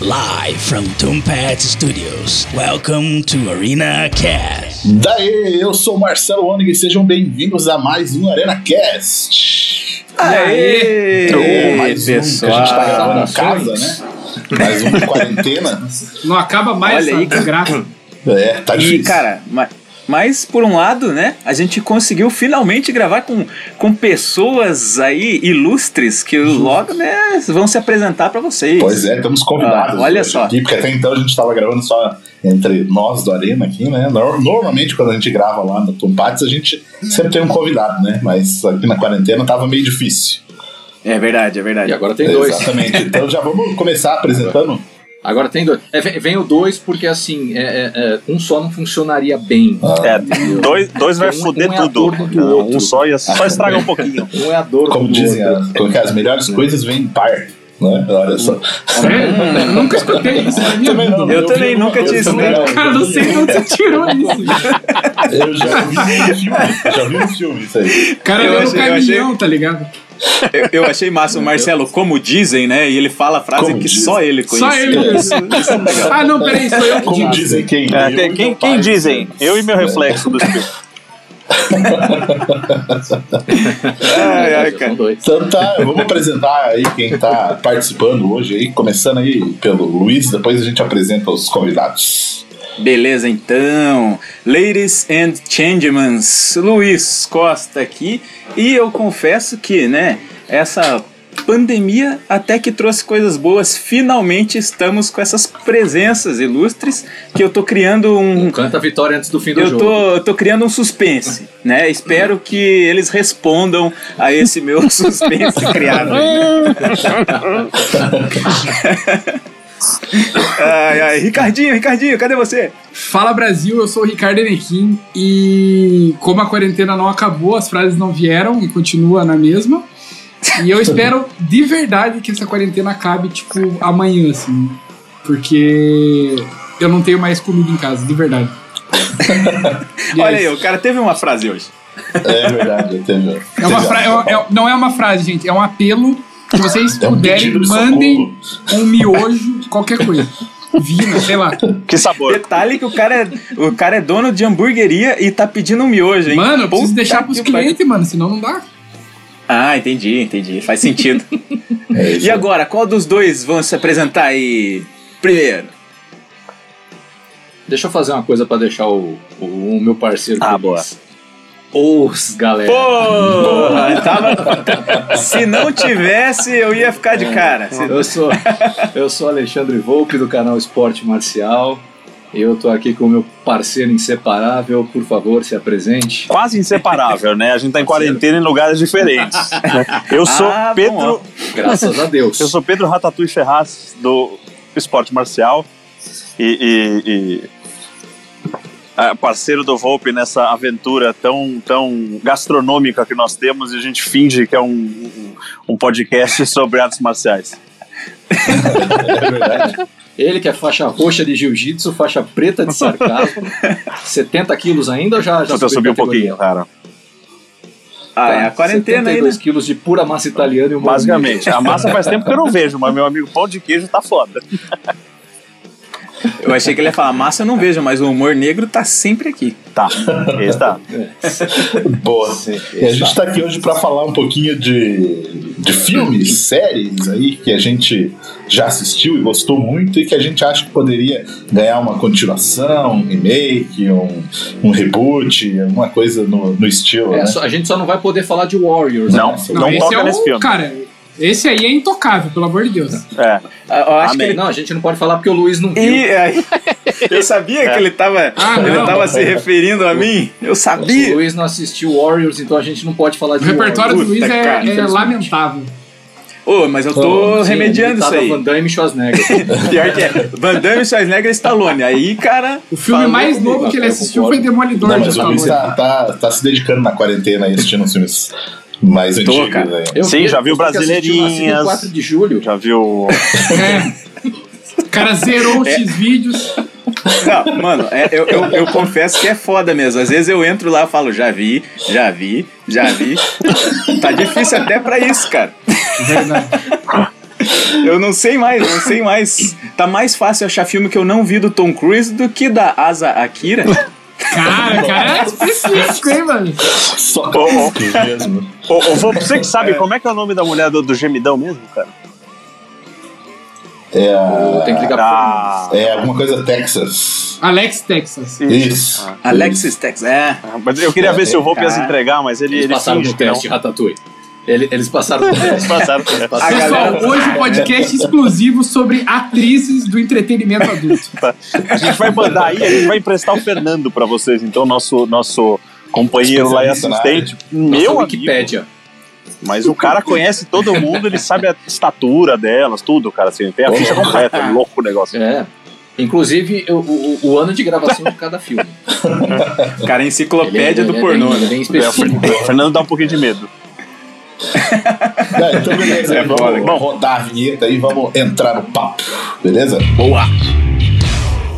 Live from Tombat Studios. Welcome to Arena Cast. Daí, eu sou o Marcelo Onig e sejam bem-vindos a mais um Arena Cast. Aê! Mais um que a gente tá pessoal. gravando em casa, né? Mais um de quarentena. Não acaba mais Olha essa aí, cara. desgraça. É, tá E, difícil. cara, ma- mas por um lado, né, a gente conseguiu finalmente gravar com, com pessoas aí ilustres que logo, né, vão se apresentar pra vocês. Pois é, estamos convidados. Ah, olha só. Aqui, porque até então a gente estava gravando só entre nós do Arena aqui, né? Nor- Normalmente quando a gente grava lá no Tompates, a gente sempre tem um convidado, né? Mas aqui na quarentena tava meio difícil. É verdade, é verdade. E agora tem dois. Exatamente. Então já vamos começar apresentando. Agora tem dois. É, vem, o dois porque assim, é, é, é, um só não funcionaria bem. É, dois, dois vai Um- foder um é tudo. ator do outro. Um só, ia, só estraga um pouquinho. Um é a dor Como do dizem, outro. as, como que é, as melhores coisas vêm em par. Né? Olha só. Eu nunca escutei isso na minha Também não, Eu vi também nunca tinha não. Cara, não sei de onde você tirou isso. Eu já vi no filme. Já vi no filme isso aí. Cara Eu no achei- eu caminhão, tá ligado? Eu, eu achei massa o Marcelo, como dizem, né, e ele fala a frase Como que dizem. só ele conhece. Só ele mesmo. Ah, não, peraí, sou eu que Como dizem, quem? É, quem quem, quem dizem? Eu e meu reflexo do espelho. Ai, ai, cara. Então tá, vamos apresentar aí quem tá participando hoje aí, começando aí pelo Luiz, depois a gente apresenta os convidados. Beleza, então. Ladies and gentlemen, Luiz Costa aqui. E eu confesso que, né, essa pandemia até que trouxe coisas boas. Finalmente estamos com essas presenças ilustres que eu tô criando um. Canta a vitória antes do fim do Eu jogo. tô, eu tô criando um suspense, né? Espero que eles respondam a esse meu suspense criado. ai, ai, Ricardinho, Ricardinho, cadê você? Fala Brasil, eu sou o Ricardo Enequim e como a quarentena não acabou, as frases não vieram e continua na mesma. E eu espero de verdade que essa quarentena acabe, tipo, amanhã, assim. Porque eu não tenho mais comida em casa, de verdade. É Olha aí, o cara teve uma frase hoje. É verdade, teve. É uma fra- é- é- não é uma frase, gente, é um apelo que vocês É um puderem, mandem um miojo, qualquer coisa. Vina, sei lá. Que sabor. Detalhe que o cara é, o cara é dono de hamburgueria e tá pedindo um miojo, hein? Mano, eu preciso Puta deixar pros clientes, mano, senão não dá. Ah, entendi, entendi. Faz sentido. É isso e agora, qual dos dois vão se apresentar aí primeiro? Deixa eu fazer uma coisa pra deixar o, o, o meu parceiro Ah, feliz. boa. Os galera. Porra, tava... Se não tivesse, eu ia ficar de cara. Se- Eu sou, eu sou Alexandre Volpe do canal Esporte Marcial. Eu tô aqui com o meu parceiro inseparável. Por favor, se apresente. Quase inseparável, né? A gente tá em quarentena em lugares diferentes. Eu sou Ah, bom, Pedro. ó. Graças a Deus. Eu sou Pedro Ratatouille Ferraz do Esporte Marcial e, e- e, ah, parceiro do Volpe nessa aventura tão, tão gastronômica que nós temos e a gente finge que é um, um, um podcast sobre artes marciais. É verdade. Ele que é faixa roxa de jiu-jitsu, faixa preta de sarcasmo. 70 quilos ainda ou já, já Só que eu subi um pouquinho, cara. Ah, é a quarentena aí, né? 72 quilos de pura massa italiana e um Basicamente. A massa faz tempo que eu não vejo, mas meu amigo pão de queijo tá foda. Eu achei que ele ia falar, massa eu não vejo, mas o humor negro tá sempre aqui. Tá, esse tá. Boa. E a gente tá aqui hoje pra falar um pouquinho de, de filmes, séries aí que a gente já assistiu e gostou muito e que a gente acha que poderia ganhar uma continuação, um remake, um, um reboot, alguma coisa no, no estilo, É, né? só- a gente só não vai poder falar de Warriors. Não, né? não, esse toca é nesse o, filme. cara, esse aí é intocável, pelo amor de Deus. É. Ah, Eu acho Amém. que ele... Não, a gente não pode falar porque o Luiz não viu. E aí, eu sabia que ele tava, Ah, ele não. tava se referindo a mim. Eu O sabia. Luiz não assistiu Warriors, então a gente não pode falar O de repertório do Warriors. Luiz Puta, é, cara, é lamentável. Ô, mas eu tô Sim, remediando isso imitava aí. Van Damme e Schwarzenegger. Pior que é. Van Damme, Schwarzenegger e Stallone. Aí, cara... O filme falou mais novo que ele assistiu foi Demolidor Não, de mas o Luiz tá, tá, tá se dedicando na quarentena aí assistindo os filmes mais Tô, antigos cara. aí. Eu Sim, vi, já viu Brasileirinhas. no 4 de julho. Já viu. É. O cara zerou os X-vídeos. Não, mano, é, eu, eu, eu confesso que é foda mesmo. Às vezes eu entro lá e falo, já vi, já vi, já vi. Tá difícil até pra isso, cara. Verdade. Eu não sei mais, não sei mais tá mais fácil achar filme que eu não vi do Tom Cruise do que da Asa Akira. Cara, cara, é específico, hein, mano? Só mesmo. Ô, ô, Vô, você que sabe, como é que é o nome da mulher do, do gemidão mesmo, cara? É, a- Tem que ligar Ah, é alguma coisa Texas. Alex Texas. Isso. Alexis Tex, é. mas eu queria ver se o Volpe ia se entregar, mas ele, Eles ele passaram no teste, Ratatouille. Ele- Eles passaram no teste. Eles passaram. Eles passaram. Pessoal, galera- hoje o podcast exclusivo sobre atrizes do entretenimento adulto. A gente vai mandar aí, a gente vai emprestar o Fernando pra vocês, então, nosso, nosso companheiro lá e Especialista na assistente. Meu amigo, Wikipédia. mas o cara conhece todo mundo, ele sabe a estatura delas, tudo, cara, assim, tem a ficha completa, é louco o negócio. É. Inclusive, o, o, o ano de gravação de cada filme. Cara, Ele é- enciclopédia ele do é pornô. bem- ele é né? bem É, o específico. O Fernando dá um pouquinho de medo. É, então, beleza. É vamos vamos rodar a vinheta e vamos entrar no papo. Beleza? Boa!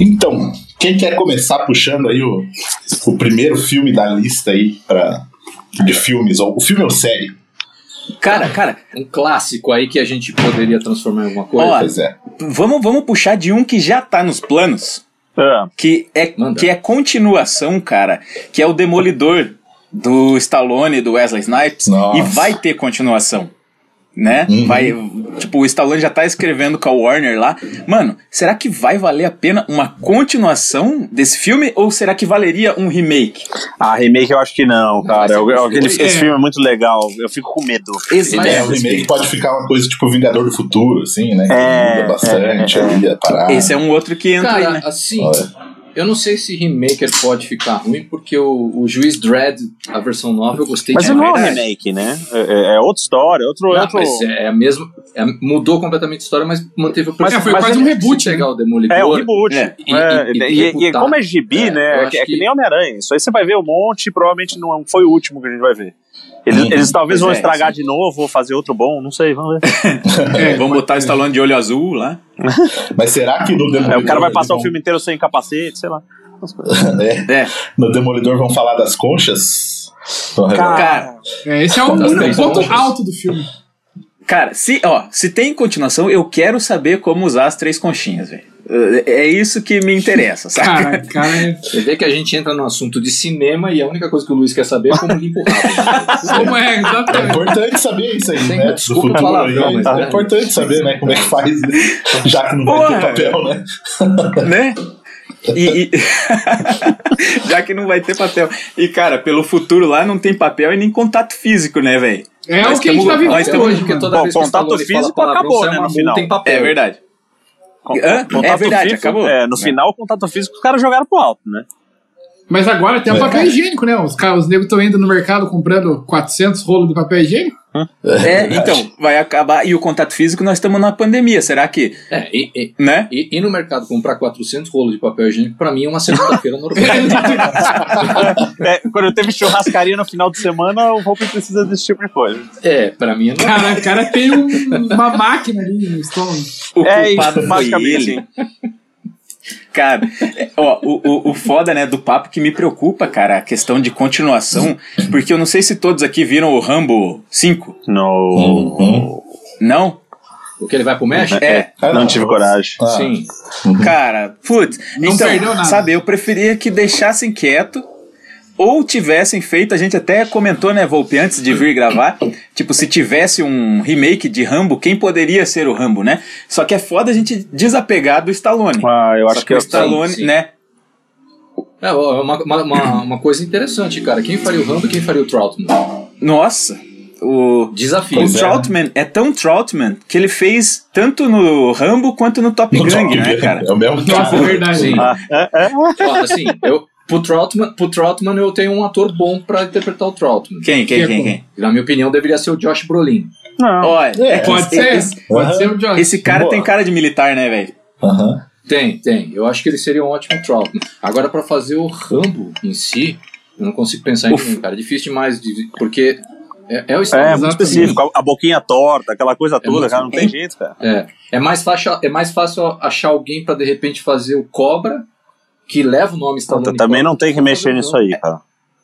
Então, quem quer começar puxando aí o, o primeiro filme da lista aí pra, de filmes, ou o filme ou série? Cara, cara, Um clássico aí que a gente poderia transformar em alguma coisa. Ó, Pois é. vamos, vamos puxar de um que já tá nos planos, É. que é, Manda. que é continuação, cara, que é o Demolidor do Stallone e do Wesley Snipes. Nossa. E vai ter continuação. Né? Uhum. Vai, tipo, o Stallone já tá escrevendo com a Warner lá. Mano, será que vai valer a pena uma continuação desse filme ou será que valeria um remake? Ah, remake eu acho que não, cara. Eu- eu- aquele- É. esse filme é muito legal, eu fico com medo. Exato. É, o remake pode ficar uma coisa tipo Vingador do Futuro, assim, né? Que É, muda bastante é, é. ali a parada. Esse é um outro que entra Cara, aí, né? assim, Olha. Eu não sei se Remaker pode ficar ruim, porque o, o Juiz Dredd, a versão nova, eu gostei Mas demais. não é um remake, né? É, é- é outra história, outro. Não, outro... mas é a mesma. é- mudou completamente a história, mas manteve o Mas- É, foi mas quase um ele- reboot, Se né? pegar o Demolidor. É, o reboot. É. É, E- e- e, e e- e como é gibi, É, né? É, que, é que que- nem Homem-Aranha. Isso aí você vai ver um monte e provavelmente não foi o último que a gente vai ver. Eles, Uhum. eles talvez Pois vão é, estragar sim. de novo ou fazer outro bom, não sei, vamos ver. É, Vamos botar o Stallone de olho azul lá. Mas será que no Demolidor. Aí o cara vai passar o vão- filme inteiro sem capacete, sei lá. É, É. no Demolidor vão falar das conchas? Revelar? Cara, É, esse é o, o ponto alto do filme. Cara, se, ó, se tem continuação, eu quero saber como usar as três conchinhas, velho. É é isso que me interessa, saca? Cara, cara, é- Você vê que a gente entra no assunto de cinema e a única coisa que o Luiz quer saber é como limpa o rabo. como é, É exatamente. importante saber isso aí, Sim, né? desculpa o palavrão, mas É é. importante saber, né? Como é que faz, né? já que não vai ter Porra. papel, né? né? E, e- já que não vai ter papel. E, cara, pelo futuro lá não tem papel e nem contato físico, né, velho? É Nós o que a gente tá vivendo hoje, Porque toda Bom, vez que o contato fala físico palavrão, acabou, sai né, no final. multa em papel. É verdade. Hã? contato É verdade, físico, acabou. É, no É. final, o contato físico os caras jogaram pro alto, né? Mas agora tem o É. papel higiênico, né? Os, caras- os negros estão indo no mercado comprando 400 rolos de papel higiênico. É, então, vai acabar. E o contato físico, nós estamos na pandemia. Será que, É, e, e, né? e, e no mercado comprar 400 rolos de papel higiênico, pra mim é uma segunda-feira normal. É, quando teve churrascaria no final de semana, o Volpe precisa desse tipo de coisa. é, pra mim é normal. Cara, o cara tem um- uma máquina ali no estômago. O É, culpado foi basicamente ele. assim. Cara, é, ó, o, o, o foda, né, do papo que me preocupa, cara, a questão de continuação, porque eu não sei se todos aqui viram o Rambo 5. No. Uhum. Não? Porque ele vai pro México? É. Ah, Não tive coragem. Ah, Sim. Cara, putz, Não então, perdeu nada. sabe, eu preferia que deixassem quieto ou tivessem feito, a gente até comentou, né, Volpe, antes de vir gravar, tipo, se tivesse um remake de Rambo, quem poderia ser o Rambo, né? Só que é foda a gente desapegar do Stallone. Ah, eu Só acho que que o eu Stallone, sim. né? É é uma, uma, uma, uma coisa interessante, cara. Quem faria o Rambo e quem faria o Troutman? Nossa, O, Desafio. o é. Troutman é tão Troutman que ele fez tanto no Rambo quanto no Top No Gun, Top né, cara? É o mesmo Nossa, é verdade. Sim. Ah, é, é. Ó, assim, eu, pro, Troutman, pro Troutman eu tenho um ator bom pra interpretar o Troutman. Quem, quem, Que é quem, quem? Na minha opinião, deveria ser o Josh Brolin. Não. Olha, É, é que Pode ser, esse, pode ser o Josh. esse cara Boa. tem cara de militar, né, velho? Aham. Tem, tem. Eu acho que ele seria um ótimo Troutman. Agora, pra fazer o Rambo em si, eu não consigo pensar em Uf. ninguém, cara. É difícil demais, de, porque é, é o É, muito específico. A, a boquinha torta, aquela coisa toda, muito- cara, não tem jeito, cara. É, é, mais fácil, é mais fácil achar alguém pra de repente fazer o Cobra, que leva o nome Stallone. Também não tem que mexer nisso aí, cara.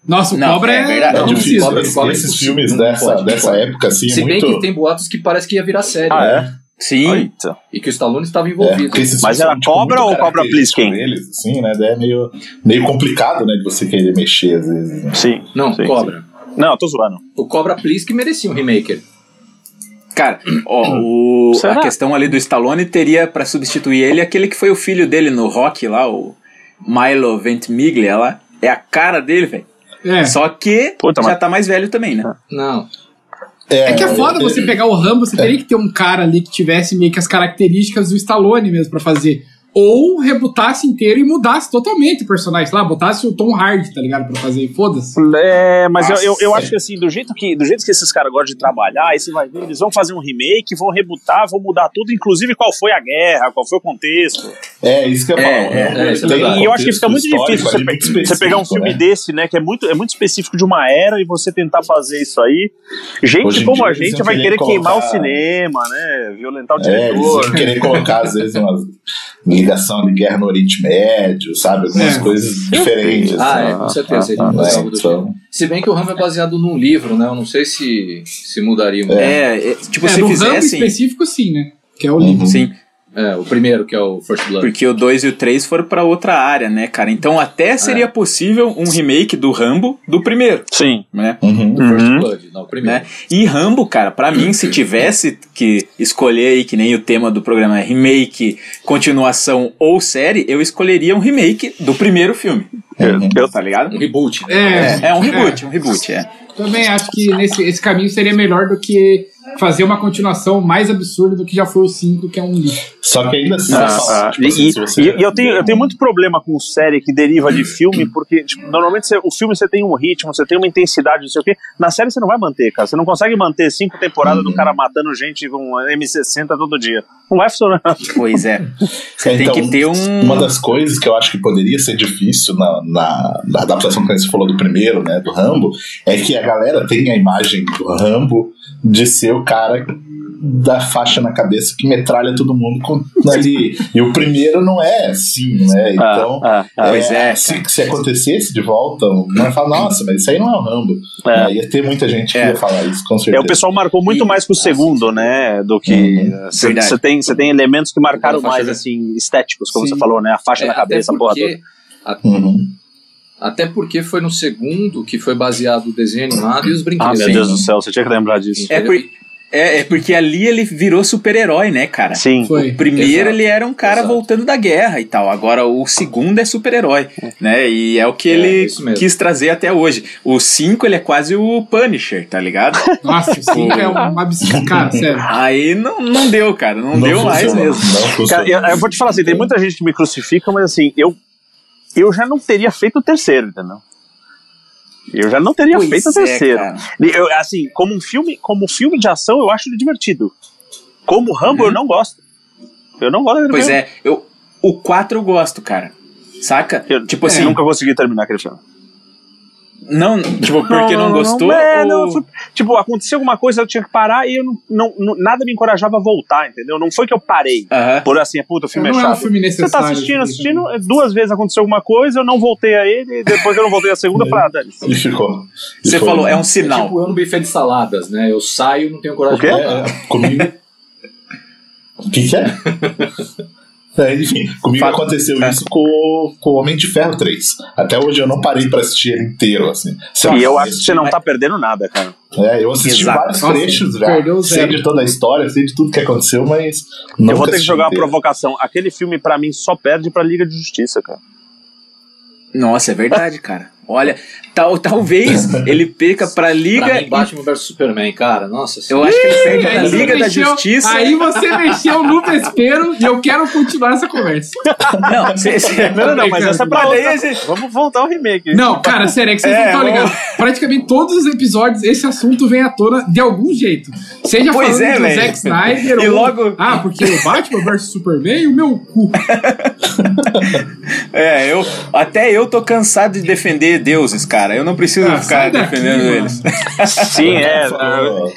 Nossa, o Não, Cobra é é, verdade. É difícil. Cobra- Esses, Cobra é esses filmes Não dessa, pode, dessa pode. época, assim, Se é bem muito. que tem boatos que parece que ia virar série. Ah, né? é? Sim. Eita. E que o Stallone estava É, envolvido. esses Mas era tipo, Cobra muito ou Cobra característicos Plisken? deles, assim, né? É meio, meio complicado, né? De você querer mexer, às vezes. né? Sim. Não, sim, Cobra. sim. Não, eu tô zoando. O Cobra Please que merecia um remake. Cara, ó, o, a questão ali do Stallone teria pra substituir ele aquele que foi o filho dele no rock lá, o Milo Ventimiglia lá. É a cara dele, velho. É. Só que Puta, já mas- tá mais velho também, né? Não. É que é foda você pegar o Rambo, você teria que ter um cara ali que tivesse meio que as características do Stallone mesmo pra fazer. Ou rebutasse inteiro e mudasse totalmente o personagem, lá, botasse o Tom Hardy, tá ligado? Pra fazer, foda-se. É, mas eu, eu, acho que assim, do jeito que, do jeito que esses caras gostam de trabalhar, aí você vai ver, eles vão fazer um remake, vão rebutar, vão mudar tudo, inclusive qual foi a guerra, qual foi o contexto. É, isso que eu É, falo. é, né? é, é E eu acho que fica muito difícil você, pe- muito você pegar um filme né? desse, né, que é muito, é muito específico de uma era, e você tentar fazer isso aí. Gente Hoje como dia a gente vai querer querer queimar o colocar- cinema, né, violentar o É, eles diretor. iam querer colocar, às vezes, uma ligação de guerra no Oriente Médio, sabe? Algumas É. coisas diferentes. Ah, assim. é, com certeza. Ele ah, É, algo do então. Se bem que o Rambo é baseado num livro, né? Eu não sei se, se mudaria muito. É, é, tipo, é, se do Rambo fizessem. específico, sim, né? Que é o livro. Sim, É, o primeiro, que é o First Blood. porque o 2 e o 3 foram pra outra área, né, cara? Então até seria possível um remake do Rambo do primeiro, Sim. né? uhum. O First Uhum. Blood, não, o primeiro. né? E Rambo, cara, pra mim, se tivesse que escolher aí, que nem o tema do programa é remake, continuação ou série, eu escolheria um remake do primeiro filme. Uhum. Eu, Tá ligado? Um reboot. né? É, É, um reboot, um reboot, é. Também acho que nesse, esse caminho seria melhor do que fazer uma continuação mais absurda do que já foi o 5, que é um lixo. Só que ainda assim, Ah, ah, tipo e, assim, e- se você- eu, tenho, eu tenho muito problema com série que deriva de filme, porque tipo, normalmente você- o filme você tem um ritmo, você tem uma intensidade, não sei o quê. Na série você não vai manter, cara. Você não consegue manter cinco temporadas do cara matando gente com um M60 todo dia. Não vai funcionar. Pois é. Você É, tem então, que ter um. Uma das coisas que eu acho que poderia ser difícil na, na, na adaptação que você falou do primeiro, né, do Rambo, é que a galera tem a imagem do Rambo de ser o cara da faixa na cabeça que metralha todo mundo com, ali. E o primeiro não é assim, né? Então, Ah, ah, ah. Pois é, se, se acontecesse de volta, não ia falar, nossa, mas isso aí não é o Rambo. É. É, ia ter muita gente que É. ia falar isso, com É, certeza. o pessoal marcou muito E- mais com o segundo, né? Do que. Uhum. Você Verdade. tem, você tem elementos que marcaram mais, de- assim, estéticos, como Sim. você falou, né? A faixa É, na cabeça, a até porra toda. porque, Uhum. até porque foi no segundo que foi baseado o desenho animado e os Ah, brinquedos. meu Deus do céu, você tinha que lembrar disso. É, por- é, é porque ali ele virou super-herói, né, cara? Sim. Foi. O primeiro Exato. ele era um cara Exato. voltando da guerra e tal. Agora o segundo é super-herói, né? E é o que É, ele quis trazer até hoje. O 5 ele é quase o Punisher, tá ligado? Nossa, o 5 é um absurdo. Cara, sério. Aí não, não deu, cara. Não, deu mais mesmo. Não. Cara, eu, eu vou te falar assim, tem muita gente que me crucifica, mas assim, eu, eu já não teria feito o terceiro, entendeu? Eu já não teria Pois feito o é, terceiro. Eu, assim, como um filme, como filme de ação, eu acho ele divertido. Como Rambo, eu não gosto. Eu não gosto daquele Pois filme. é, eu, o 4 eu gosto, cara. Saca? Eu, tipo eu assim, nunca consegui terminar aquele filme. Não, tipo, porque não, gostou? é, ou- não, fui- tipo, aconteceu alguma coisa, eu tinha que parar e eu não, não, não- nada me encorajava a voltar, entendeu? Não foi que eu parei. Aham. Por assim, puta, o filme Não é é um chato. filme Você tá necessário. assistindo, assistindo, duas vezes aconteceu alguma coisa, eu não voltei a ele, e depois eu não voltei a segunda, eu falei, ah. E ficou. E Você foi, falou, é um É sinal. tipo eu no buffet de saladas, né? Eu saio e não tenho coragem de É, voltar. é, comigo. O que, que é? É, enfim, comigo Fato. aconteceu É. isso com, com o Homem de Ferro 3. Até hoje eu não parei pra assistir ele inteiro, assim. Se E eu acho que você não tá perdendo nada, cara. É, eu assisti Exato. vários Nossa, trechos já. perdeu Sei de toda a história, sei de tudo que aconteceu, mas. eu vou ter que jogar uma provocação. Aquele filme, pra mim, só perde pra Liga de Justiça, cara. Nossa, é verdade, cara. Olha, tal, talvez ele perca pra Liga. Pra mim, Batman vs Superman, cara, nossa Eu acho que ele perde pra Liga da mexeu- Justiça. Aí você mexeu no vespeiro e eu quero continuar essa conversa. Não, cê, cê, Não, não, não, mas essa é pra daí gente- Vamos voltar ao remake. Não, cara, sério, é que vocês É, não estão vamos- ligados. Praticamente todos os episódios, esse assunto vem à tona de algum jeito. Seja Pois falando é, do velho. Zack Snyder E ou... logo- Ah, porque o Batman vs Superman e o meu cu. É, eu até eu tô cansado de defender deuses, cara. Eu não preciso Ah, ficar daqui, defendendo mano. eles. Sim, é,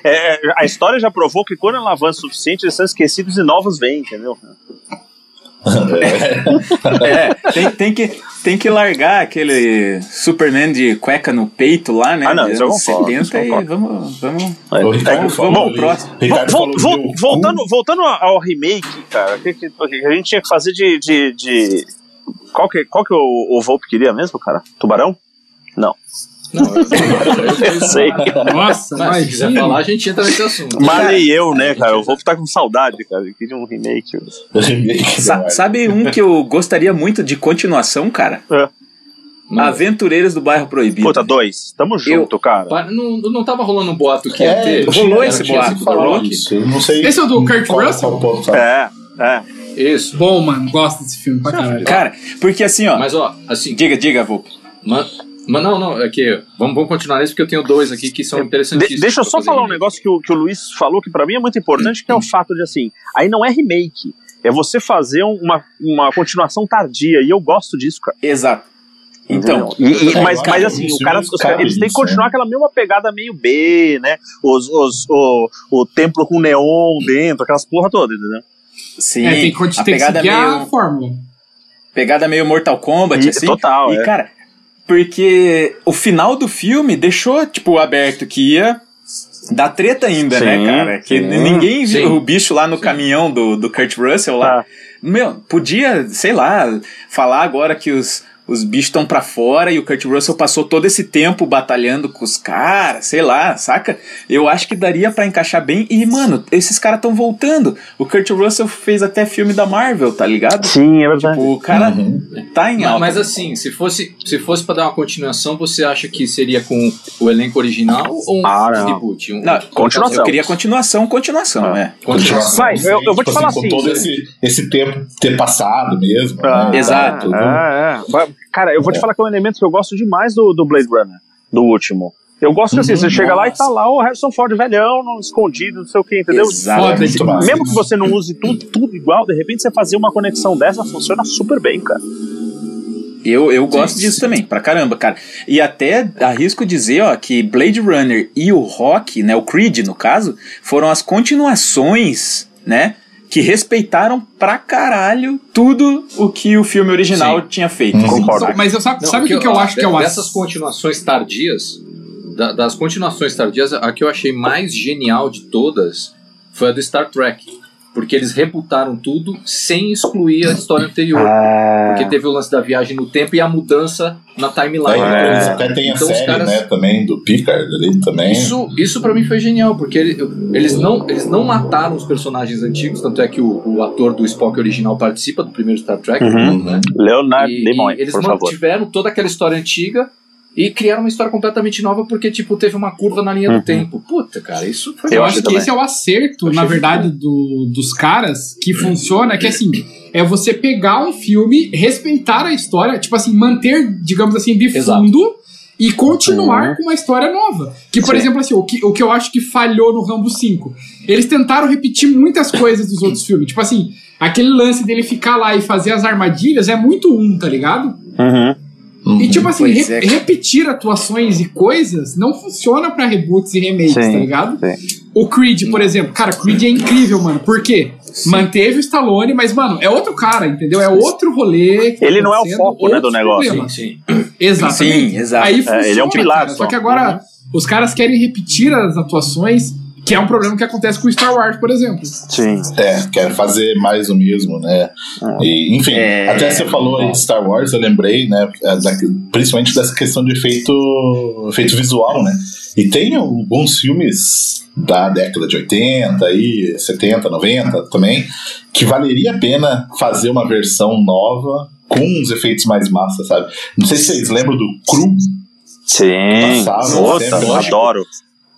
é, é, A história já provou que quando ela avança o suficiente, eles são esquecidos e novos vêm, entendeu? É, tem, tem, que, tem que largar aquele Superman de cueca no peito lá, né? Ah, não, isso eu concordo, 70 isso eu e vamos, vamos. O Ricardo Vamos- falou próximo. Ricardo Vol- vol- do voltando, voltando ao remake, cara, o que, que a gente tinha que fazer de. de, de- Qual que, qual que o, o Volpe queria mesmo, cara? Tubarão? Não. Não, eu, eu, Eu sei. Nossa, Mas se quiser falar, a gente entra nesse assunto. Malei eu, né, cara? O Volpe tá com saudade, cara. Ele queria um remake. remake. Sa- né? sabe um que eu gostaria muito de continuação, cara? Mano, Aventureiros do Bairro Proibido. Puta, dois. Tamo junto, cara. pa- não, não tava rolando um boato que ia É, ter. rolou esse boato, rolou. Isso, eu não sei. Esse é o do Kurt qual- Russell? É, é. Isso. Bom, mano, gosto desse filme pra caralho. Cara, porque assim, ó. Mas, ó, assim, Diga, diga, Volpe. man, mas não, não, é que vamos, vamos continuar nesse porque eu tenho dois aqui que são De- interessantíssimos. deixa eu só fazer falar um negócio que o, que o Luiz falou que pra mim é muito importante, que é o fato de assim, aí não é remake, é você fazer um- uma, uma continuação tardia, e eu gosto disso, cara. Exato. Então, E- e- É, mas, mas assim, o cara, os caras- eles têm que isso, continuar né? aquela mesma pegada meio B, né? Os, os, o, o templo com neon dentro, aquelas porra toda, entendeu? sim. É, tem que, a tem que pegada seguir a meio, fórmula. pegada meio Mortal Kombat, E- assim. total, E, é. cara, porque o final do filme deixou, tipo, aberto que ia dar treta ainda, Sim, né, cara? Que sim. ninguém viu Sim. o bicho lá no caminhão do, do Kurt Russell lá. Tá. Meu, podia, sei lá, falar agora que os, os bichos estão pra fora e o Kurt Russell passou todo esse tempo batalhando com os caras, sei lá, saca? Eu acho que daria pra encaixar bem. E, mano, esses caras estão voltando. O Kurt Russell fez até filme da Marvel, tá ligado? Sim, é verdade. Tipo, o cara Uhum. tá em Mas, alta. mas assim, se fosse, se fosse pra dar uma continuação, você acha que seria com o elenco original ou um Ah, não. reboot? Um, Não, Continuação. Eu queria continuação, continuação, é. Continuação. Vai, eu- eu vou te Tipo falar com assim, todo né? esse, esse tempo ter passado mesmo. Ah, né? exato. Tudo. É, é. Cara, eu vou te É. falar que é um elemento que eu gosto demais do, do Blade Runner, do último. Eu gosto que assim, você chega lá e tá lá o Harrison Ford velhão, não- escondido, não sei o que, entendeu? Exato. Foda, muito massa. Mesmo que você não use tudo, tudo igual, de repente você fazer uma conexão dessa funciona super bem, cara. Eu, eu gosto Sim, disso sim. também, pra caramba, cara. E até arrisco dizer, ó, que Blade Runner e o Rock, né, o Creed no caso, foram as continuações, né, que respeitaram pra caralho tudo o que o filme original Sim. tinha feito. Hum. Concordo. saca? Mas eu sabe, Não, sabe o que, que eu acho que é Dessas continuações tardias, da- das continuações tardias, a que eu achei mais genial de todas foi a do Star Trek. Porque eles rebutaram tudo sem excluir a história anterior. Porque teve o lance da viagem no tempo e a mudança na timeline. É, eles Então, até tem a então os série, caras- né, também, do Picard ali também. Isso, isso para mim foi genial, porque ele- eles, não, eles não mataram os personagens antigos, tanto é que o, o ator do Spock original participa do primeiro Star Trek, Uhum. né? Leonard E, Nimoy, e eles por favor. mantiveram toda aquela história antiga e criaram uma história completamente nova porque, tipo, teve uma curva na linha Uhum. do tempo. Puta, cara, isso foi Eu Eu acho que também. esse é o acerto, na verdade, do, dos caras que funciona, que assim, é você pegar um filme, respeitar a história, tipo assim, manter, digamos assim, de Exato. fundo e continuar com uma história nova. Que, por Sim. exemplo, assim, o que, o que eu acho que falhou no Rambo 5, eles tentaram repetir muitas coisas dos outros filmes. Tipo assim, aquele lance dele ficar lá e fazer as armadilhas é muito um, tá ligado? Uhum. Uhum. E tipo assim, Pois re- é. repetir atuações e coisas não funciona pra reboots e remakes, Sim, tá ligado? sim. O Creed, por exemplo, cara, Creed é incrível, mano. Por quê? Manteve o Stallone, mas, mano, é outro cara, entendeu? É outro rolê. tá Ele não é o foco, né, do negócio. Sim, sim. Exatamente. Sim, exato. Aí É, funciona, ele é um pilar cara. só. Só que agora os caras querem repetir as atuações, que é um problema que acontece com o Star Wars, por exemplo. Sim. É, quer fazer mais o mesmo, né? E, enfim, É. até você falou aí de Star Wars, eu lembrei, né? da- principalmente dessa questão de efeito, efeito visual, né? E tem alguns filmes da década de 80, aí, 70, 90 também, que valeria a pena fazer uma versão nova com uns efeitos mais massa, sabe? Não sei se vocês lembram do Cru, Sim, Passava, outra, sempre. adoro.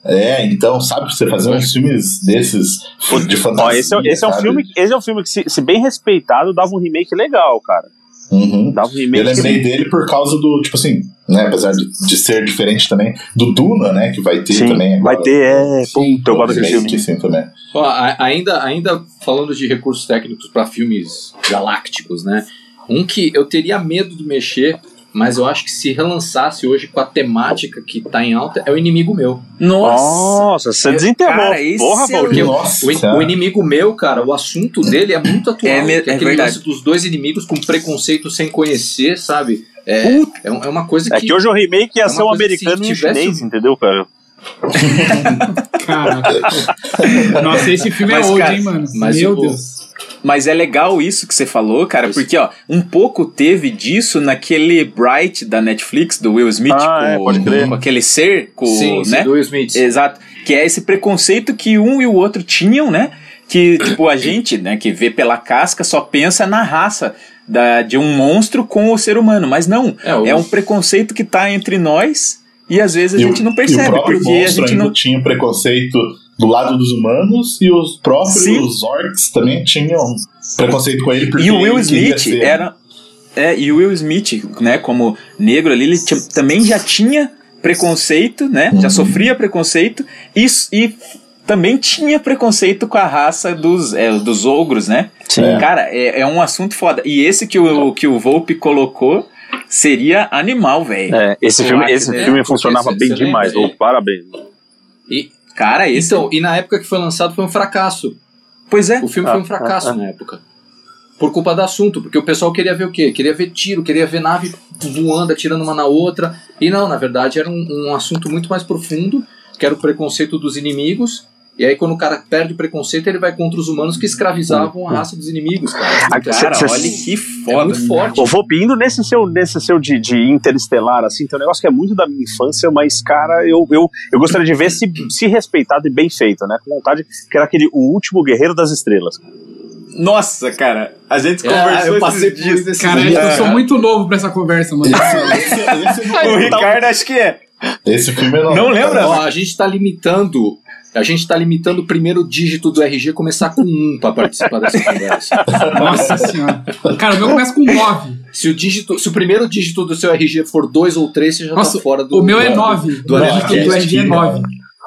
É, então, sabe, você fazer uns filmes desses de fantasia. Ó, esse, é, esse é um filme, esse é um filme que, se, se bem respeitado, dava um remake legal, cara. Uhum. Dava um Eu remake. lembrei dele por causa do, tipo assim, né, apesar de, de ser diferente também, do Duna, né, que vai ter Sim, também agora. vai ter, é. Puta, eu gosto daquele filme. assim, também. Ó, ainda, ainda falando de recursos técnicos para filmes galácticos, né? Um que eu teria medo de mexer, mas eu acho que se relançasse hoje com a temática que tá em alta, é o inimigo meu. Nossa! Nossa, você Eu- desenterrou. cara, Porra, é o- Valdir. O, o inimigo meu, cara, o assunto dele é muito atual. É me- é é aquele verdade. lance dos dois inimigos com preconceito sem conhecer, sabe? É, é, um- é uma coisa que. É que hoje o remake ia É ser um americano e um tivesse chinês, entendeu, cara? Caraca. Nossa, esse filme Mas, é old, cara, hein, mano? mas Meu Deus. Mas é legal isso que você falou, cara, Isso. porque, ó, um pouco teve disso naquele Bright da Netflix, do Will Smith, Ah, com, é, pode crer. com aquele ser, com, Sim, sim, né? do Will Smith. Exato. Que é esse preconceito que um e o outro tinham, né? Que, tipo, a gente, né, que vê pela casca, só pensa na raça da, de um monstro com o ser humano. Mas não. É, o- É um preconceito que tá entre nós e às vezes a E o- gente não e o percebe, porque a monstro gente ainda não. tinha preconceito do lado dos humanos e os próprios Sim. orcs também tinham preconceito com ele porque E o Will Smith ser- era. É, e o Will Smith, né, como negro ali, ele tinha- também já tinha preconceito, né? Já Uhum. sofria preconceito e, e também tinha preconceito com a raça dos, é, dos ogros, né? Sim. Cara, é, é um assunto foda. E esse que o, que o Volpe colocou seria animal, velho. É, esse filme, esse né? filme funcionava bem demais. parabéns. E, Cara, esse. então, e na época que foi lançado foi um fracasso. pois é. O filme Ah, foi um fracasso ah, ah. na época. Por culpa do assunto, porque o pessoal queria ver o quê? Queria ver tiro, queria ver nave voando, atirando uma na outra. E não, na verdade era um, um assunto muito mais profundo, que era o preconceito dos inimigos. E aí, quando o cara perde o preconceito, ele vai contra os humanos que escravizavam a raça dos inimigos, cara. Ah, Então, Cara, cê- olha que é foda. muito forte. Eu vou indo nesse seu, nesse seu de, de interestelar, assim, tem um negócio que é muito da minha infância, mas, cara, eu, eu, eu gostaria de ver se, se respeitado e bem feito, né? Com vontade, que era aquele O Último Guerreiro das Estrelas. Nossa, cara, a gente É, conversou eu passei dias. isso desse Cara, jeito. eu sou muito novo pra essa conversa, mano. Esse, esse, O Ricardo acho que é. esse filme não, Não lembra? Ó, a gente tá limitando. A gente tá limitando o primeiro dígito do RG começar com um pra participar dessa conversa. Nossa senhora. Cara, o meu começa com 9. Se o, dígito, se o primeiro dígito do seu RG for dois ou três, você já Nossa, tá fora do. o meu é do- 9. do O Não, é do RG é esquina. 9.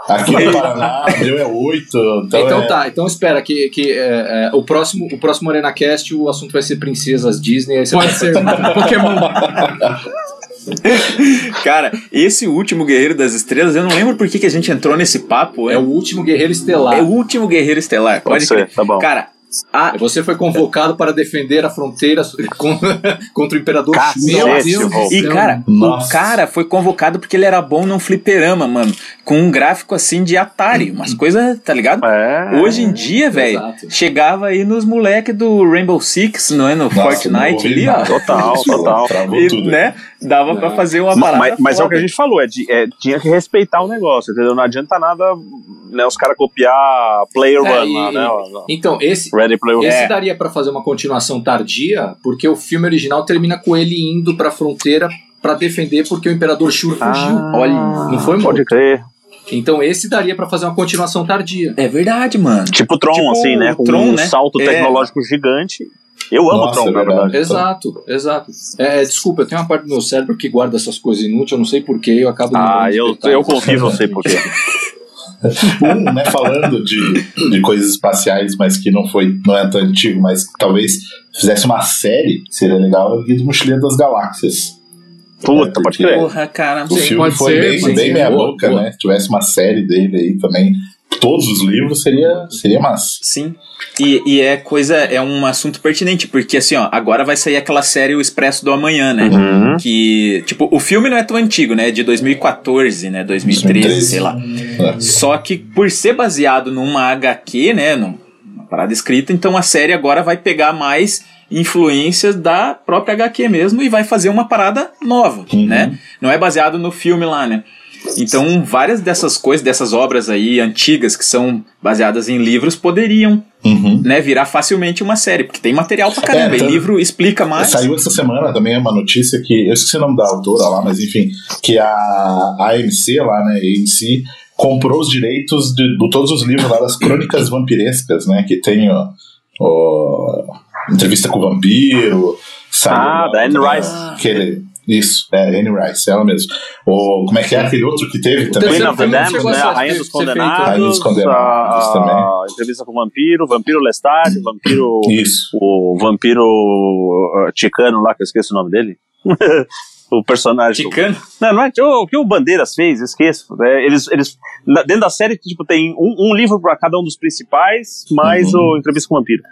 Aqui no Paraná, o meu é 8. Então, Então é, tá, então espera que, que é, é, o próximo o próximo ArenaCast o assunto vai ser princesas Disney. Aí você Pode ser. Pokémon. Cara, esse último Guerreiro das Estrelas, eu não lembro por que, que a gente entrou nesse papo. É É, o último guerreiro estelar. é o último Guerreiro Estelar. Pode Pode ser, tá bom. Cara, a, Você foi convocado para defender a fronteira contra, contra o Imperador Cacete. Meu Deus E, cara, Nossa. o cara foi convocado porque ele era bom num fliperama, mano. Com um gráfico assim de Atari. Umas coisas, tá ligado? É. Hoje em dia, velho, chegava aí nos moleque do Rainbow Six, não é? No Nossa, Fortnite ali, ó. Total, total. E, né? Dava pra fazer uma Ma- parada. Mas, mas é o que a gente falou, é, de- é, tinha que respeitar o negócio, entendeu? Não adianta nada né, os caras copiar Player É, One e- lá, né? Então, esse, Ready Player esse É. daria pra fazer uma continuação tardia, porque o filme original termina com ele indo pra fronteira pra defender porque o Imperador Shur fugiu. Ah, Olha, não foi, Pode mano? crer. Então esse daria pra fazer uma continuação tardia. É verdade, mano. Tipo Tron, Tipo assim, né? o Com Tron, um né? salto É. tecnológico gigante. Eu amo Nossa, Tron, é na verdade. verdade. Exato, exato. É, desculpa, eu tenho uma parte do meu cérebro que guarda essas coisas inúteis, eu não sei porquê, eu acabo Ah, eu, eu confio em você, porque. Um, né, falando de, de coisas espaciais, mas que não foi, não é tão antigo, mas que talvez fizesse uma série, seria legal, é o Guia do Mochileiro das Galáxias. Puta, pode crer. Porra, cara. O filme pode foi ser, bem, bem meia boca, né? Se tivesse uma série dele aí também, todos os livros, seria, seria massa. Sim. E, e é coisa, é um assunto pertinente, porque assim, ó, agora vai sair aquela série O Expresso do Amanhã, né? Uhum. Que, tipo, o filme não é tão antigo, né? É de 2014, né? 2013, 2013. sei lá. É. Só que por ser baseado numa HQ, né? Num- Numa parada escrita, então a série agora vai pegar mais influências da própria HQ mesmo e vai fazer uma parada nova, Uhum. né? Não é baseado no filme lá, né? Então, várias dessas coisas, dessas obras aí antigas que são baseadas em livros, poderiam Uhum. né, virar facilmente uma série, porque tem material pra caramba. É, então- e livro explica mais. Saiu essa semana também uma notícia que, eu esqueci o nome da autora lá, mas enfim, que a AMC lá, né, AMC, comprou os direitos de, de todos os livros lá das crônicas vampirescas, né, que tem ó, ó, entrevista com o vampiro, saiu Ah, da Anne Rice. Aquele, isso, é, Anne Rice, ela mesmo. O, como é que é aquele outro que teve também? Queen of the filme Damned, chegou né? a Rainha dos. Condenados. Rainha dos Condenados a, também. a entrevista com o vampiro, vampiro Lestat, vampiro. Isso. o vampiro uh, ticano lá, que eu esqueço o nome dele. o personagem. Ticano. Não, não é o que o Bandeiras fez, eu esqueço. É, eles, eles, dentro da série, tipo, tem um, um livro para cada um dos principais, mais Uhum. o Entrevista com o Vampiro.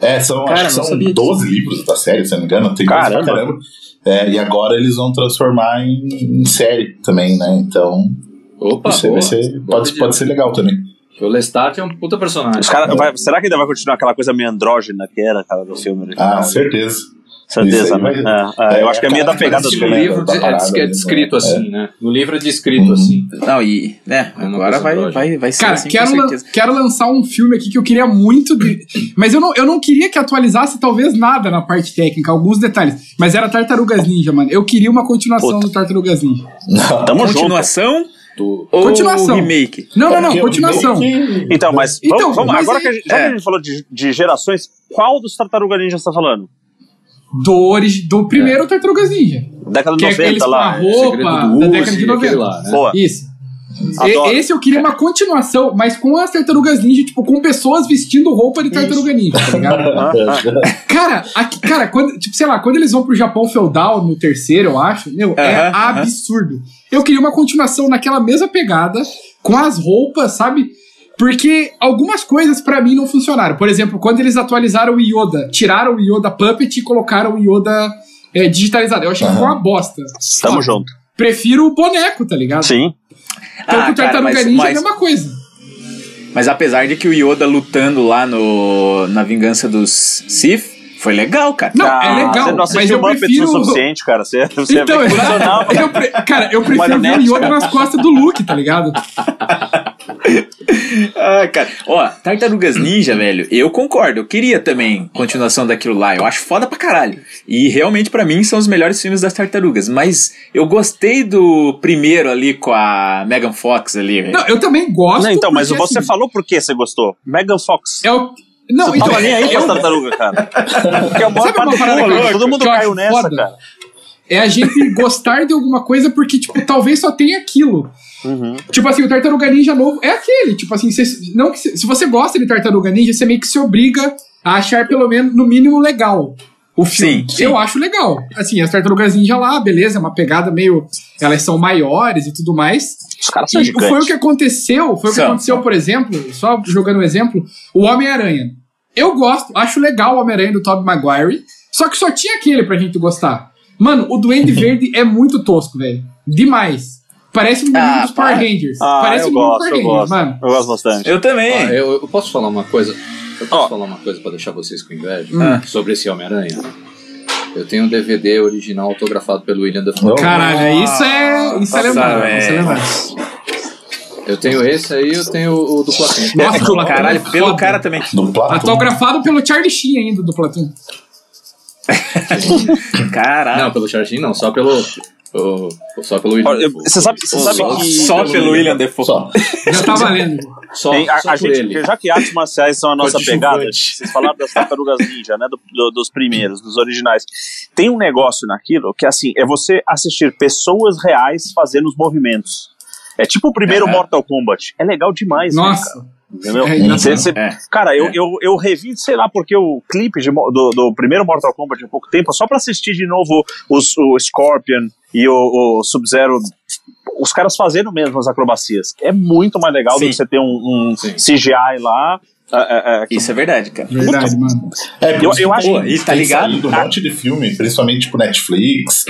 É, são, Cara, acho que são sabia disso. 12 livros da série, se eu não me engano. Tem coisa pra Caramba. caramba. É, e agora eles vão transformar em, em série também, né? Então, Opa, isso aí boa. ser, pode, pode ser legal também. O Lestat é um puta personagem. Os cara, vai- será que ainda vai continuar aquela coisa meio andrógena que era, cara, do filme original? Ah, certeza. Certeza, aí né? vai- É, é, eu acho que é meio da pegada do livro da é, parada é descrito né? assim, né? No livro é descrito Uhum. assim. Não, e, né, É agora vai, vai, vai ser Cara, assim, quero, lan- certeza. quero lançar um filme aqui que eu queria muito. De... Mas eu não, eu não queria que atualizasse talvez nada na parte técnica, alguns detalhes. Mas era Tartarugas Ninja, mano. Eu queria uma continuação Puta. do Tartarugas Ninja. Não, Tamo junto. Continuação Do... ou Continuação. remake? Não, não, não, continuação. remake- Então, mas, Então, vamos, vamos- mas agora é- que a gente, já que é. a gente falou de, de gerações, qual dos Tartaruga Ninja você tá falando? Do, origi- do primeiro Tartarugas Ninja. Década de Que é 90 eles com a lá. roupa da década de 90. aquele lá, né? Boa. Isso. Adoro. E- esse eu queria uma continuação, mas com as tartarugas ninja, tipo, com pessoas vestindo roupa de tartaruga ninja, tá ligado? Cara, aqui, cara, quando, tipo, sei lá, quando eles vão pro Japão feudal no terceiro, eu acho, meu, é Aham, aham. absurdo. Eu queria uma continuação naquela mesma pegada, com as roupas, sabe? Porque algumas coisas pra mim não funcionaram. Por exemplo, quando eles atualizaram o Yoda, tiraram o Yoda Puppet e colocaram o Yoda é, digitalizado. Eu achei que ficou uma bosta. Tamo junto. Prefiro o boneco, tá ligado? Sim. Então, Ah, com o cara, Tartaruga mas- Ninja é a mas- mesma coisa. Mas apesar de que o Yoda lutando lá no, na vingança dos Sith foi legal, cara. Não, Ah, é legal, Você não mas assistiu eu Muppets prefiro... o suficiente, cara. Você, você Então, é bem exato. profissional. eu Cara, eu prefiro ver o Yoda cara. nas costas do Luke, tá ligado? Ah, cara. Ó, Tartarugas Ninja, velho, eu concordo. Eu queria também continuação daquilo lá. Eu acho foda pra caralho. E realmente, pra mim, são os melhores filmes das tartarugas. Mas eu gostei do primeiro ali com a Megan Fox ali, velho. Não, eu também gosto. Não, então, mas você assim, falou por que você gostou. Megan Fox. É o... Não, Você então, tava nem aí com as tartarugas, cara. Porque é uma parada que. Todo mundo caiu nessa, foda? cara. é a gente gostar de alguma coisa porque, tipo, talvez só tenha aquilo. Uhum. Tipo assim, o Tartaruga Ninja novo é aquele. Tipo assim, cê- não que cê- se você gosta de Tartaruga Ninja, você meio que se obriga a achar pelo menos, no mínimo, legal. O filme. Sim, sim. Eu acho legal. Assim, as Tartarugas Ninja lá, beleza, é uma pegada meio. Elas são maiores e tudo mais. Os caras são E foi o gigantes. que aconteceu, foi o que São. aconteceu, por exemplo, só jogando um exemplo, o Homem-Aranha. Eu gosto, acho legal o Homem-Aranha do Tobey Maguire, só que só tinha aquele pra gente gostar. Mano, o Duende Verde é muito tosco, velho. Demais. Parece um menino Ah, dos Power. Rangers. Ah, Parece eu um gosto, Power Rangers, gosto. mano. Eu gosto bastante. Eu também. Ó, eu, eu posso falar uma coisa? Eu posso Ó. falar uma coisa pra deixar vocês com inveja Ah. sobre esse Homem-Aranha? Eu tenho um DVD original autografado pelo William Dafoe. Caralho, isso é. Isso é Nossa, lembrável. Isso é lembrável. Eu tenho esse aí eu tenho o, do Platão. Nossa, É, o Platão caralho, é pelo cara também. Do Platão. Autografado pelo Charlie Sheen ainda, do Platão. Caralho. Não, pelo Chargin não, só pelo. o- só pelo William Dafoe. Você sabe, você sabe só, que. só pelo William Defoe. Só. Já tá valendo. Só, Tem- a, só a por gente, ele. já que artes marciais são a nossa pegada, vocês falaram das tartarugas ninja, né? do- do- dos primeiros, dos originais. Tem um negócio naquilo que assim, é você assistir pessoas reais fazendo os movimentos. É tipo o primeiro Aham. Mortal Kombat. É legal demais, né, cara? Nossa. Entendeu? É, cê- É. Cara, eu, eu, eu revi, sei lá, porque o clipe de do, do primeiro Mortal Kombat há pouco tempo, só pra assistir de novo os, o Scorpion e o, o Sub-Zero, os caras fazendo mesmo as acrobacias. É muito mais legal do Sim. que você ter um, um. CGI lá. é, é, é, que- Isso é verdade, cara. Verdade, mano. É, Eu- isso eu acho tem- que- e tá tem ligado? um monte de filme, principalmente tipo Netflix,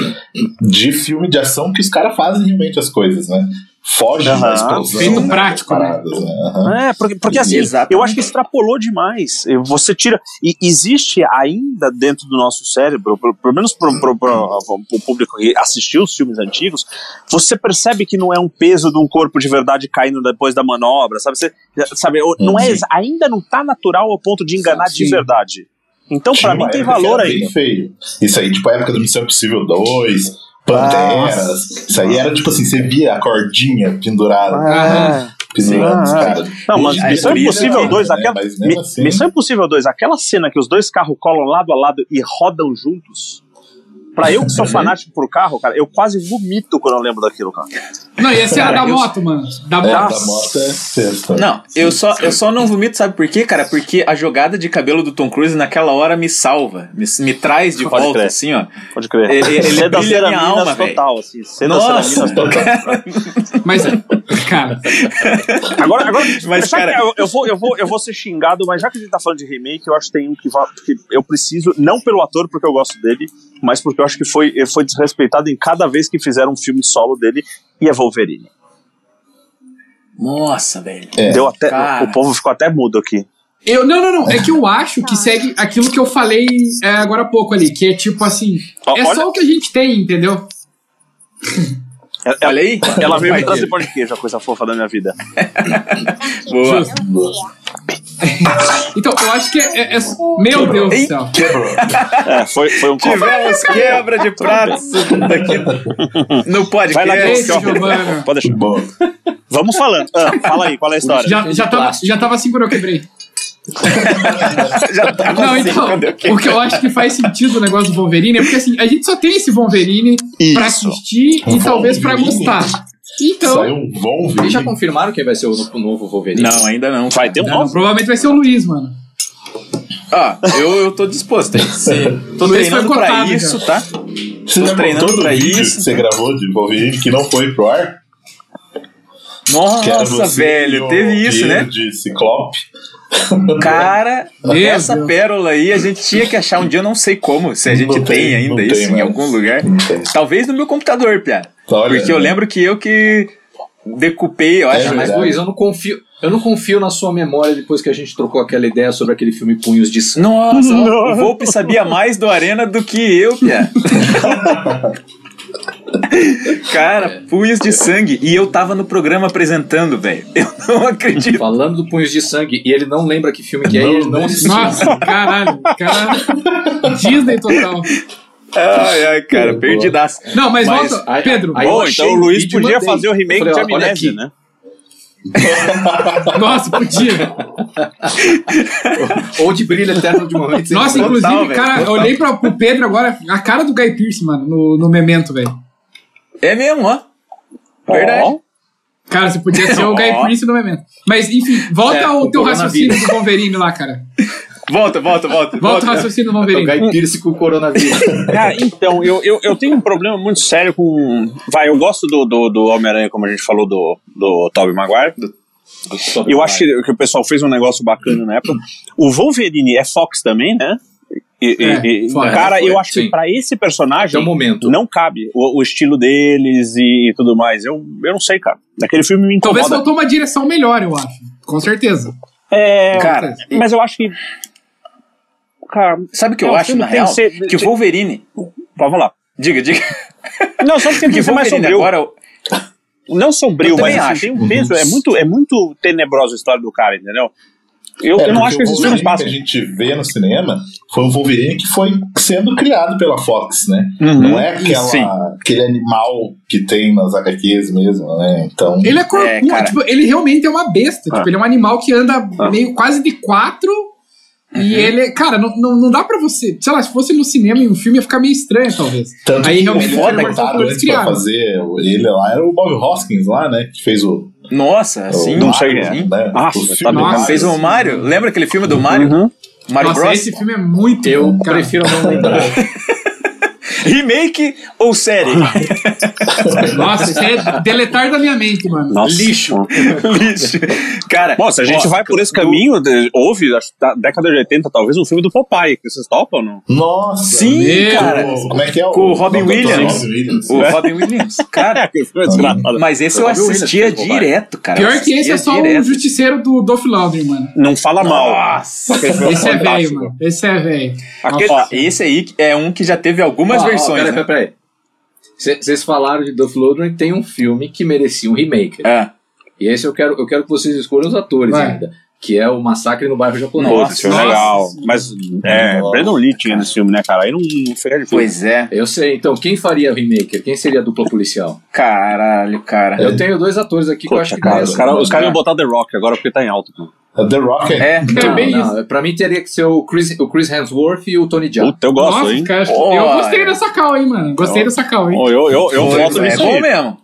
de filme de ação que os caras fazem realmente as coisas, né? Foge Aham. da explosão. Feito né, prático, né? paradas, né? Aham. É, porque, porque assim, Exatamente. eu acho que extrapolou demais. Você tira. E existe ainda dentro do nosso cérebro, pelo menos para o público que assistiu os filmes antigos, você percebe que não é um peso de um corpo de verdade caindo depois da manobra, sabe? Você, sabe não é, ainda não tá natural ao ponto de enganar de Sim. verdade. Então, pra mim, tem valor ainda. feio. Isso aí, tipo, a época do Missão Impossível 2, Panteras. Isso aí era tipo assim, você via a cordinha pendurada, Ah, pendurando os Ah, caras. Não, mas Missão Impossível ainda, 2, né? aquela, Mi- assim, Missão Impossível 2, aquela cena que os dois carros colam lado a lado e rodam juntos. Pra eu que sou fanático por carro, cara, eu quase vomito quando eu lembro daquilo, cara. Não, e essa é a Cara, da eu- moto, mano. Da É, moto. da moto é sexta. Não, eu só, eu só não vomito, sabe por quê, cara? Porque a jogada de cabelo do Tom Cruise naquela hora me salva, me, me traz de Pode volta, crer. assim, ó. Pode crer. Ele- ele Seda brilha a minha alma, total, assim. Seda Nossa. Total. Mas, cara, Agora, agora Mas, cara- eu, eu vou, eu, vou, eu vou ser xingado, mas já que a gente tá falando de remake, eu acho que tem um que, que eu preciso, não pelo ator, porque eu gosto dele, mas porque eu acho que foi, foi desrespeitado em cada vez que fizeram um filme solo dele, e é Wolverine. Nossa, velho. É. Deu até, Cara. o povo ficou até mudo aqui. eu. Não, não, não. É que eu acho que segue aquilo que eu falei é, agora há pouco ali. Que é tipo assim. Ó, É olha- só o que a gente tem, entendeu? Ela, Olha aí. ela veio me trazer pão de queijo, a coisa fofa da minha vida. Boa. Então, eu acho que é. é- é- meu Deus do céu. É, foi, foi um. Tivemos quebra de pratos aqui no podcast. Vai lá, Esse. Giovana. Pode deixar. Bom, Vamos falando. Ah, fala aí, qual é a história? Já, já, tava, já tava assim quando eu quebrei. Já tava Não, assim então, eu o que eu acho que faz sentido o negócio do Wolverine é porque assim, a gente só tem esse Wolverine pra Isso. assistir e talvez pra Wolverine? gostar. Então, saiu um bom Eles já confirmaram quem vai ser o no- o novo Wolverine? Não, ainda não. Vai ter um não, novo? provavelmente vai ser o Luiz, mano. Ah, eu, eu tô disposto. Se, tô Luiz treinando foi pra cotado, isso, já. tá? Você Tô treinando contou do pra vídeo isso. você gravou de Wolverine que não foi pro ar? Nossa, velho, teve isso, né? De Ciclope. Cara, Meu essa Deus. pérola aí a gente tinha que achar um dia, eu não sei como, se a gente Não tem, tem, ainda isso tem em algum lugar. Talvez no meu computador, Pia. Olha, Porque eu lembro que eu que decupei, eu É acho. Mas. Luiz, eu não confio. Eu não confio na sua memória depois que a gente trocou aquela ideia sobre aquele filme Punhos de Sangue. Nossa, o Volpe sabia mais do Arena do que eu, Pia. Cara, punhos de sangue. E eu tava no programa apresentando, velho. Eu não acredito. Falando do Punhos de Sangue, e ele não lembra que filme que é, e ele não assistiu. Nossa, caralho, caralho. Disney total. Ai, ai, cara, perdidaço. Não, mas, Mas, volta, aí- Pedro. aí- Bom, então o Luiz podia mandei. fazer o remake falei, de Amnésia, aqui. né? Nossa, podia. Ou de Brilho Eterno de Momentos. Nossa, Total, inclusive, velho, cara, eu total. olhei pra, pro Pedro agora, a cara do Guy Pearce, mano, no, no Memento, velho. É mesmo, ó. Verdade. Ó, Cara, você podia ser o Guy. Pearce no Memento. Mas, enfim, volta É, ao teu raciocínio do Wolverine lá, cara. Volta, volta, volta. Volta o raciocínio do É o Wolverine. Guy Pearce com o coronavírus. Cara, então, eu, eu, eu tenho um problema muito sério com. Vai, eu gosto do, do, do Homem-Aranha, como a gente falou, do, do Tobey Maguire. Eu acho que, que o pessoal fez um negócio bacana na época. O Wolverine é Fox também, né? E, e- É, e- foi, cara, foi, eu acho que sim. pra esse personagem momento. não cabe o, o estilo deles e, tudo mais. Eu, eu não sei, cara. Naquele filme me Talvez incomoda. faltou uma direção melhor, eu acho. Com certeza. É, Cara, mas eu acho que. Cara, sabe o que eu É, o acho, na real? que ser- Que o Wolverine. vamos lá. Diga, diga. Não, só que tem que Que ser mais sombrio. agora. Não sombrio, Eu mas também assim, acho. tem um peso. É muito, é muito tenebrosa a história do cara, entendeu? Eu, É, eu não acho que o esses filmes Wolverine passam. que a gente vê no cinema foi um Wolverine que foi sendo criado pela Fox, né? Uhum. Não é aquela, Sim. aquele animal que tem nas HQs mesmo, né? Então. Ele é corcunda, É, tipo, ele realmente é uma besta. Ah. Tipo, ele é um animal que anda Ah. meio quase de quatro. Uhum. E ele, cara, não, não, não dá pra você. Sei lá, se fosse no cinema em um filme ia ficar meio estranho, talvez. Tanto Aí que realmente o foi uma contratado coisa antes pra fazer ele lá era o Bob Hoskins lá, né? Que fez o. Nossa, assim. o não sei é. né? Ah, tá Nossa. Fez o Mario? Lembra aquele filme do Mario? Uhum. Mario Nossa, Bros? esse filme é muito Eu bom, prefiro não lembrar. Remake ou série? Nossa, isso é deletar da minha mente, mano. Nossa. Lixo. Lixo. Cara, se a gente ó, vai por esse caminho, de- houve, acho que da década de 80, talvez, um filme do Popeye, que vocês topam, não? Nossa! Sim, Meu cara. Como é que é o. Com o Robin do ator? Williams. Robin Williams. O Robin Williams. Cara, que filme desgraçado. mas esse eu Robin assistia direto, cara. Pior que esse é só o direto. justiceiro do Dolph Lundgren, mano. Não fala mal. Nossa. Esse é velho, fantástico. mano. Esse é velho. Esse aí é um que já teve algumas ó, versões. Peraí, né? peraí. Vocês falaram de Dolph Lundgren, tem um filme que merecia um remake. Ah, E esse eu quero, eu quero que vocês escolham os atores Vai. ainda. Que é o Massacre no Bairro Japonês. Pô, esse filme é Nossa. legal. Mas é, Nossa. Brandon Lee tinha nesse filme, né, cara? Aí não, não fica difícil. pois é. Eu sei, então, quem faria o remake? Quem seria a dupla policial? Caralho, cara. Eu tenho dois atores aqui que eu acho que cara, os caras os caras iam botar The Rock agora porque tá em alta. cara. The Rock é. É. É Não, pra mim teria que ser o Chris, o Chris Hemsworth e o Tony Jaa. Puta, eu gosto, Nossa, hein? cara, Ó, eu gostei é. dessa cal, hein, mano. Gostei dessa cal, hein. Ô, eu, eu, eu Foi- voto é nisso bom aí. mesmo.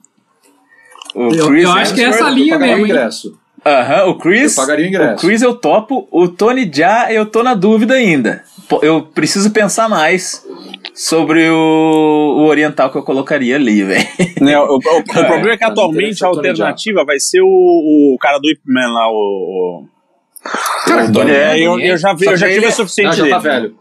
O Eu- Chris eu acho que é essa linha eu pagaria mesmo, ingresso. Aham, o Chris. Eu pagaria o ingresso. O Chris eu topo, o Tony Jaa eu tô na dúvida ainda. Eu preciso pensar mais sobre o, o oriental que eu colocaria ali, velho. Né, o, o- o problema é que Não, atualmente a alternativa vai ser o, o cara do Ip Man lá, o. Cara, o é, eu, eu já, vi, eu já tive o suficiente Não, já dele. tá velho.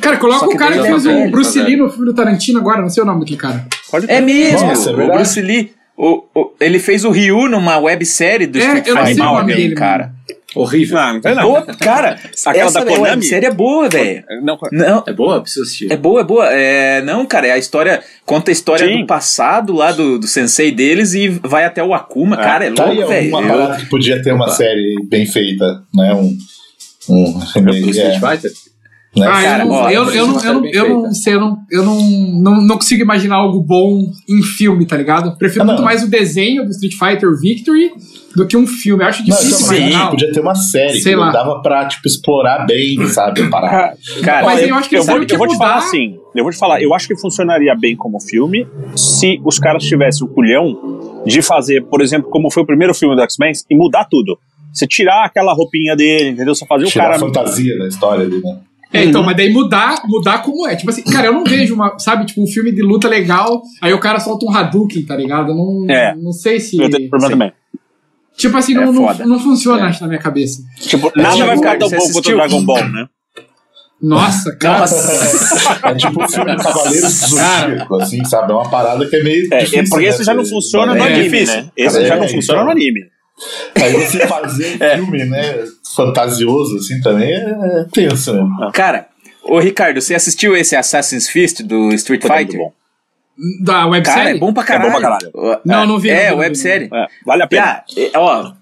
Cara, coloca o cara que já fez o Bruce tá Lee no filme do Tarantino agora, não sei o nome daquele cara. Pode É mesmo, Nossa, é o. Bruce Lee. O, o- ele fez o Ryu numa websérie do É, Street eu não sei Fighter, também, dele, cara. Horrível. Não, não tem não. Boa, cara, Aquela essa da Konami? websérie é boa, velho. Não, Não, É boa? Preciso assistir. É boa, é boa. É, não, cara, é a história. Conta a história Sim. do passado lá do, do sensei deles e vai até o Akuma. É. Cara, é Tá louco, velho. uma parada que podia ter uma série bem feita, né? Um. Um Do remake. Street É, Fighter? Né? Ah, Cara, eu, não, ó, eu, eu, não, eu, não, eu não sei, eu, não, eu não, não, não consigo imaginar algo bom em filme, tá ligado? Prefiro Ah, não. muito mais o desenho do Street Fighter Victory do que um filme. Eu acho Não, difícil acho que podia ter uma série Sei que lá. dava pra, tipo, explorar bem, sabe? a parada. Cara, Mas eu, eu acho que eu vou, que eu vou te falar assim. Eu vou te falar, eu acho que funcionaria bem como filme se os caras tivessem o culhão de fazer, por exemplo, como foi o primeiro filme do X-Men, e mudar tudo. Você tirar aquela roupinha dele, entendeu? Só fazer o Tirar cara. a fantasia da história ali, né? É, então, mas daí mudar, mudar como é. Tipo assim, cara, eu não vejo uma, sabe, tipo, um filme de luta legal, aí o cara solta um Hadouken, tá ligado? Eu Não, É. não sei se. Eu tenho problema também. Tipo assim, É não, não, não funciona, acho, na minha cabeça. Tipo, nada tipo, vai ficar tão bom quanto o? Dragon Ball, né? Nossa, cara. Nossa. É tipo o filme Cavaleiros do Zodíaco, assim, sabe? É uma parada que é meio. É, difícil, é porque né, esse já não funciona no É anime, difícil. né? Esse É, já não então. funciona no anime. Aí você fazer um filme, né? Fantasioso, assim, também é tenso, né? Cara, ô Ricardo, você assistiu esse Assassin's Fist do Street Foi muito Fighter? bom. Da websérie? Cara, é bom pra caralho. bom pra caralho. Não, não vi, não É, não vi. websérie. É, vale a pena. Ah, é, ó,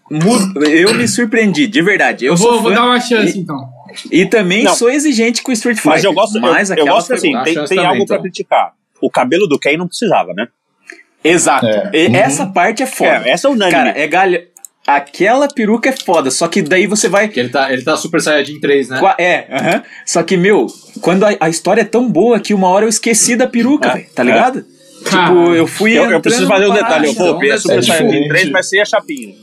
eu me surpreendi, de verdade. Eu, Eu sou vou, vou dar uma chance, e, então. e também Não. sou exigente com Street Fighter. Mas eu gosto, eu, mas eu aquela gosto foi assim, tem, tem também, algo pra então. criticar. O cabelo do Ken não precisava, né? Exato. É. E Uhum. Essa parte é foda. É, essa é unânime. Cara, é galha. Aquela peruca é foda, só que daí você vai. Que ele tá, ele tá Super Saiyajin 3, né? Qua- É, aham. Só que, meu, quando a, a história é tão boa que uma hora eu esqueci da peruca, É, velho, tá é. ligado? Cara, tipo, eu fui. Eu, eu preciso fazer um detalhe. Eu vou ver a então, Super é Saiyajin diferente. 3 vai ser a chapinha.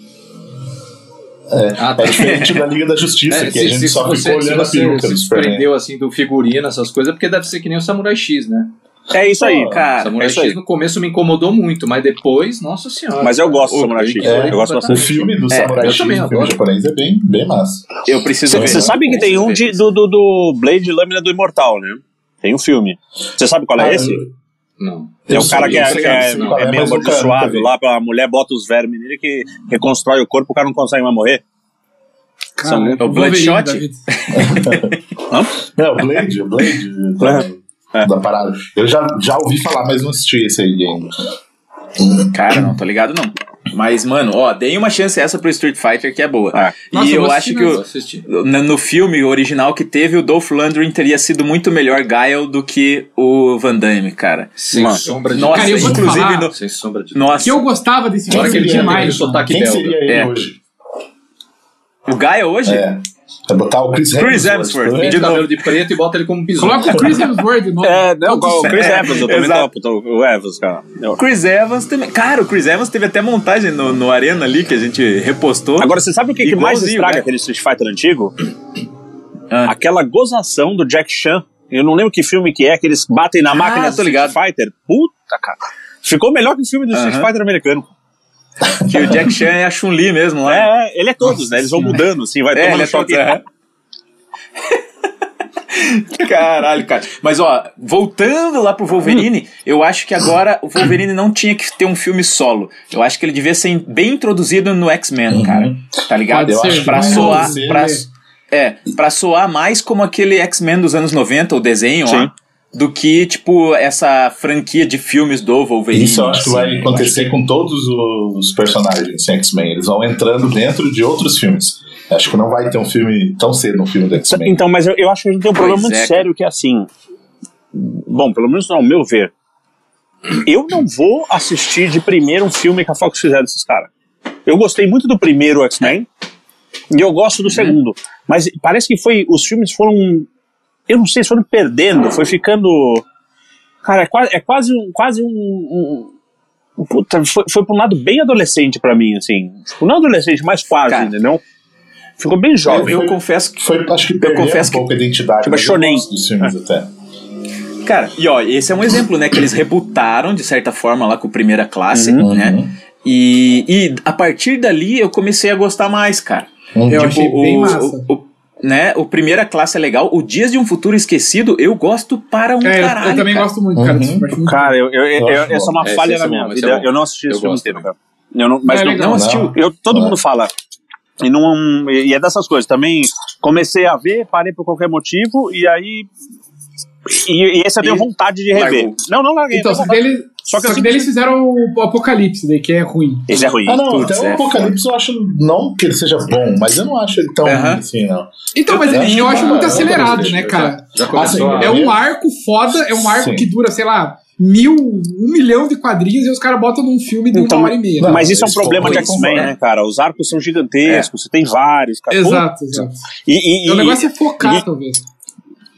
Ah, tá. É diferente da Liga da Justiça, É, que a gente só você, ficou se olhando a você peruca do se Superman. prendeu assim do figurino, essas coisas, é porque deve ser que nem o Samurai X, né? É isso aí. Pô, cara, Samurai é isso X aí. no começo me incomodou muito, mas depois, nossa senhora. Mas eu gosto do O- Samurai X. É, eu gosto O bastante. filme do É, Samurai eu X, também o filme japonês, é bem, bem massa. Eu preciso ver. Você sabe que tem um de- do, do, do Blade Lâmina do Imortal, né? Tem um filme. Você sabe qual é Ah, esse? Não. É o cara que é, que é, qual é meio amaldiçoado vi. lá, a mulher bota os vermes nele que reconstrói o corpo, o cara não consegue mais morrer. Cara, o Wolverine, Bloodshot? David. Não, o Blade, o Blade É. da parada. Eu já, já ouvi falar, mas não assisti esse aí ainda. Cara, não tô ligado não. Mas, mano, ó, dei uma chance essa pro Street Fighter que é boa. Nossa, e eu eu acho que o, no, filme original que teve, o Dolph Lundgren teria sido muito melhor Guile do que o Van Damme, cara. Sem Mano. sombra de Nossa, Cara, eu inclusive falar- no, Sem sombra de nossa, Que eu gostava desse filme que ele tinha demais. sotaque Quem seria ele É. hoje? o Guile hoje? É. Vai botar o Chris Hemsworth. Chris Hemsworth. Pinta o cabelo de preto e bota ele como bisão. Coloca o Chris Hemsworth, não. É, não, o Chris É, Evans, eu também topo o Evans, cara. Eu- Chris Evans também. Cara, o Chris Evans teve até montagem no, no Arena ali que a gente repostou. Agora, você sabe o que, que mais estraga né? aquele Street Fighter antigo? Ah. Aquela gozação do Jack Chan Eu não lembro que filme que é, que eles batem na máquina do Street. Fighter. Puta, cara. Ficou melhor que o filme do Street Aham. Fighter americano. Que o Jack Chan é a Chun-Li mesmo lá. É, é, ele é todos, né? Eles vão mudando, assim, vai É, tomando ele é choque. todo- é. Caralho, cara. Mas ó, voltando lá pro Wolverine, eu acho que agora o Wolverine não tinha que ter um filme solo. Eu acho que ele devia ser bem introduzido no X-Men, cara. Tá ligado? Pode Eu ser, acho que pra soar, pra, é, pra soar mais como aquele X-Men dos anos 90, o desenho Sim. lá, do que, tipo, essa franquia de filmes do Wolverine. Isso eu acho que assim. vai acontecer com todos os personagens em X-Men. Eles vão entrando dentro de outros filmes. Acho que não vai ter um filme tão cedo um filme do X-Men. Então, mas eu, eu acho que a gente tem um problema Pois muito é, sério que é assim. Bom, pelo menos ao meu ver. Eu não vou assistir de primeiro um filme que a Fox fizeram desses caras. Eu gostei muito do primeiro X-Men e eu gosto do segundo. Mas parece que foi. Os filmes foram. Eu não sei, foram perdendo, foi ficando. Cara, é quase, é quase um. Quase um, um- um- Puta, foi, foi pra um lado bem adolescente pra mim, assim. Tipo, não adolescente, mas quase, Cara, entendeu? Ficou bem jovem. Eu Foi- confesso que Foi, acho que perdeu confesso um pouco a identidade Tipo, mas eu shonen. gosto dos filmes até. Cara, e ó, esse é um exemplo, né? Que eles rebutaram, de certa forma, lá com o Primeira Classe, Uhum. né? E, e a partir dali eu comecei a gostar mais, cara. Uhum. Eu Tipo, achei bem o, massa. o- o- né, o Primeira Classe é legal. O Dias de um Futuro Esquecido, eu gosto para um É, caralho. eu também cara. gosto muito, cara. Uhum. muito Cara, eu, eu, eu- Eu essa é uma. É, falha na minha vida. é eu não assisti esse Eu filme inteiro, cara. Eu não, mas É não, não assistiu. Eu, todo mundo fala. E, não, e é dessas coisas. Também comecei a ver, parei por qualquer motivo, e aí. E, e esse eu tenho E vontade de rever. largou. Não, não larguei. Então, só que, dele, Só só que que, assim- daí eles fizeram o Apocalipse, daí, que é ruim. Esse é ruim. Ah, não, Putz, até o é Apocalipse eu acho não que ele seja bom, mas eu não acho ele tão Aham. ruim assim, não. Então, mas Eu ele, eu acho acho que- muito acelerado, né, cara? Já Assim. É um arco foda, é um arco Sim. que dura, sei lá, mil, um milhão de quadrinhos e os caras botam num filme de Então, uma hora e meia. não, Mas isso é um eles problema de X-Men, né, cara? Os arcos são gigantescos, você tem vários. Cara. Exato, exato. E, e, E o negócio é focar, e- talvez.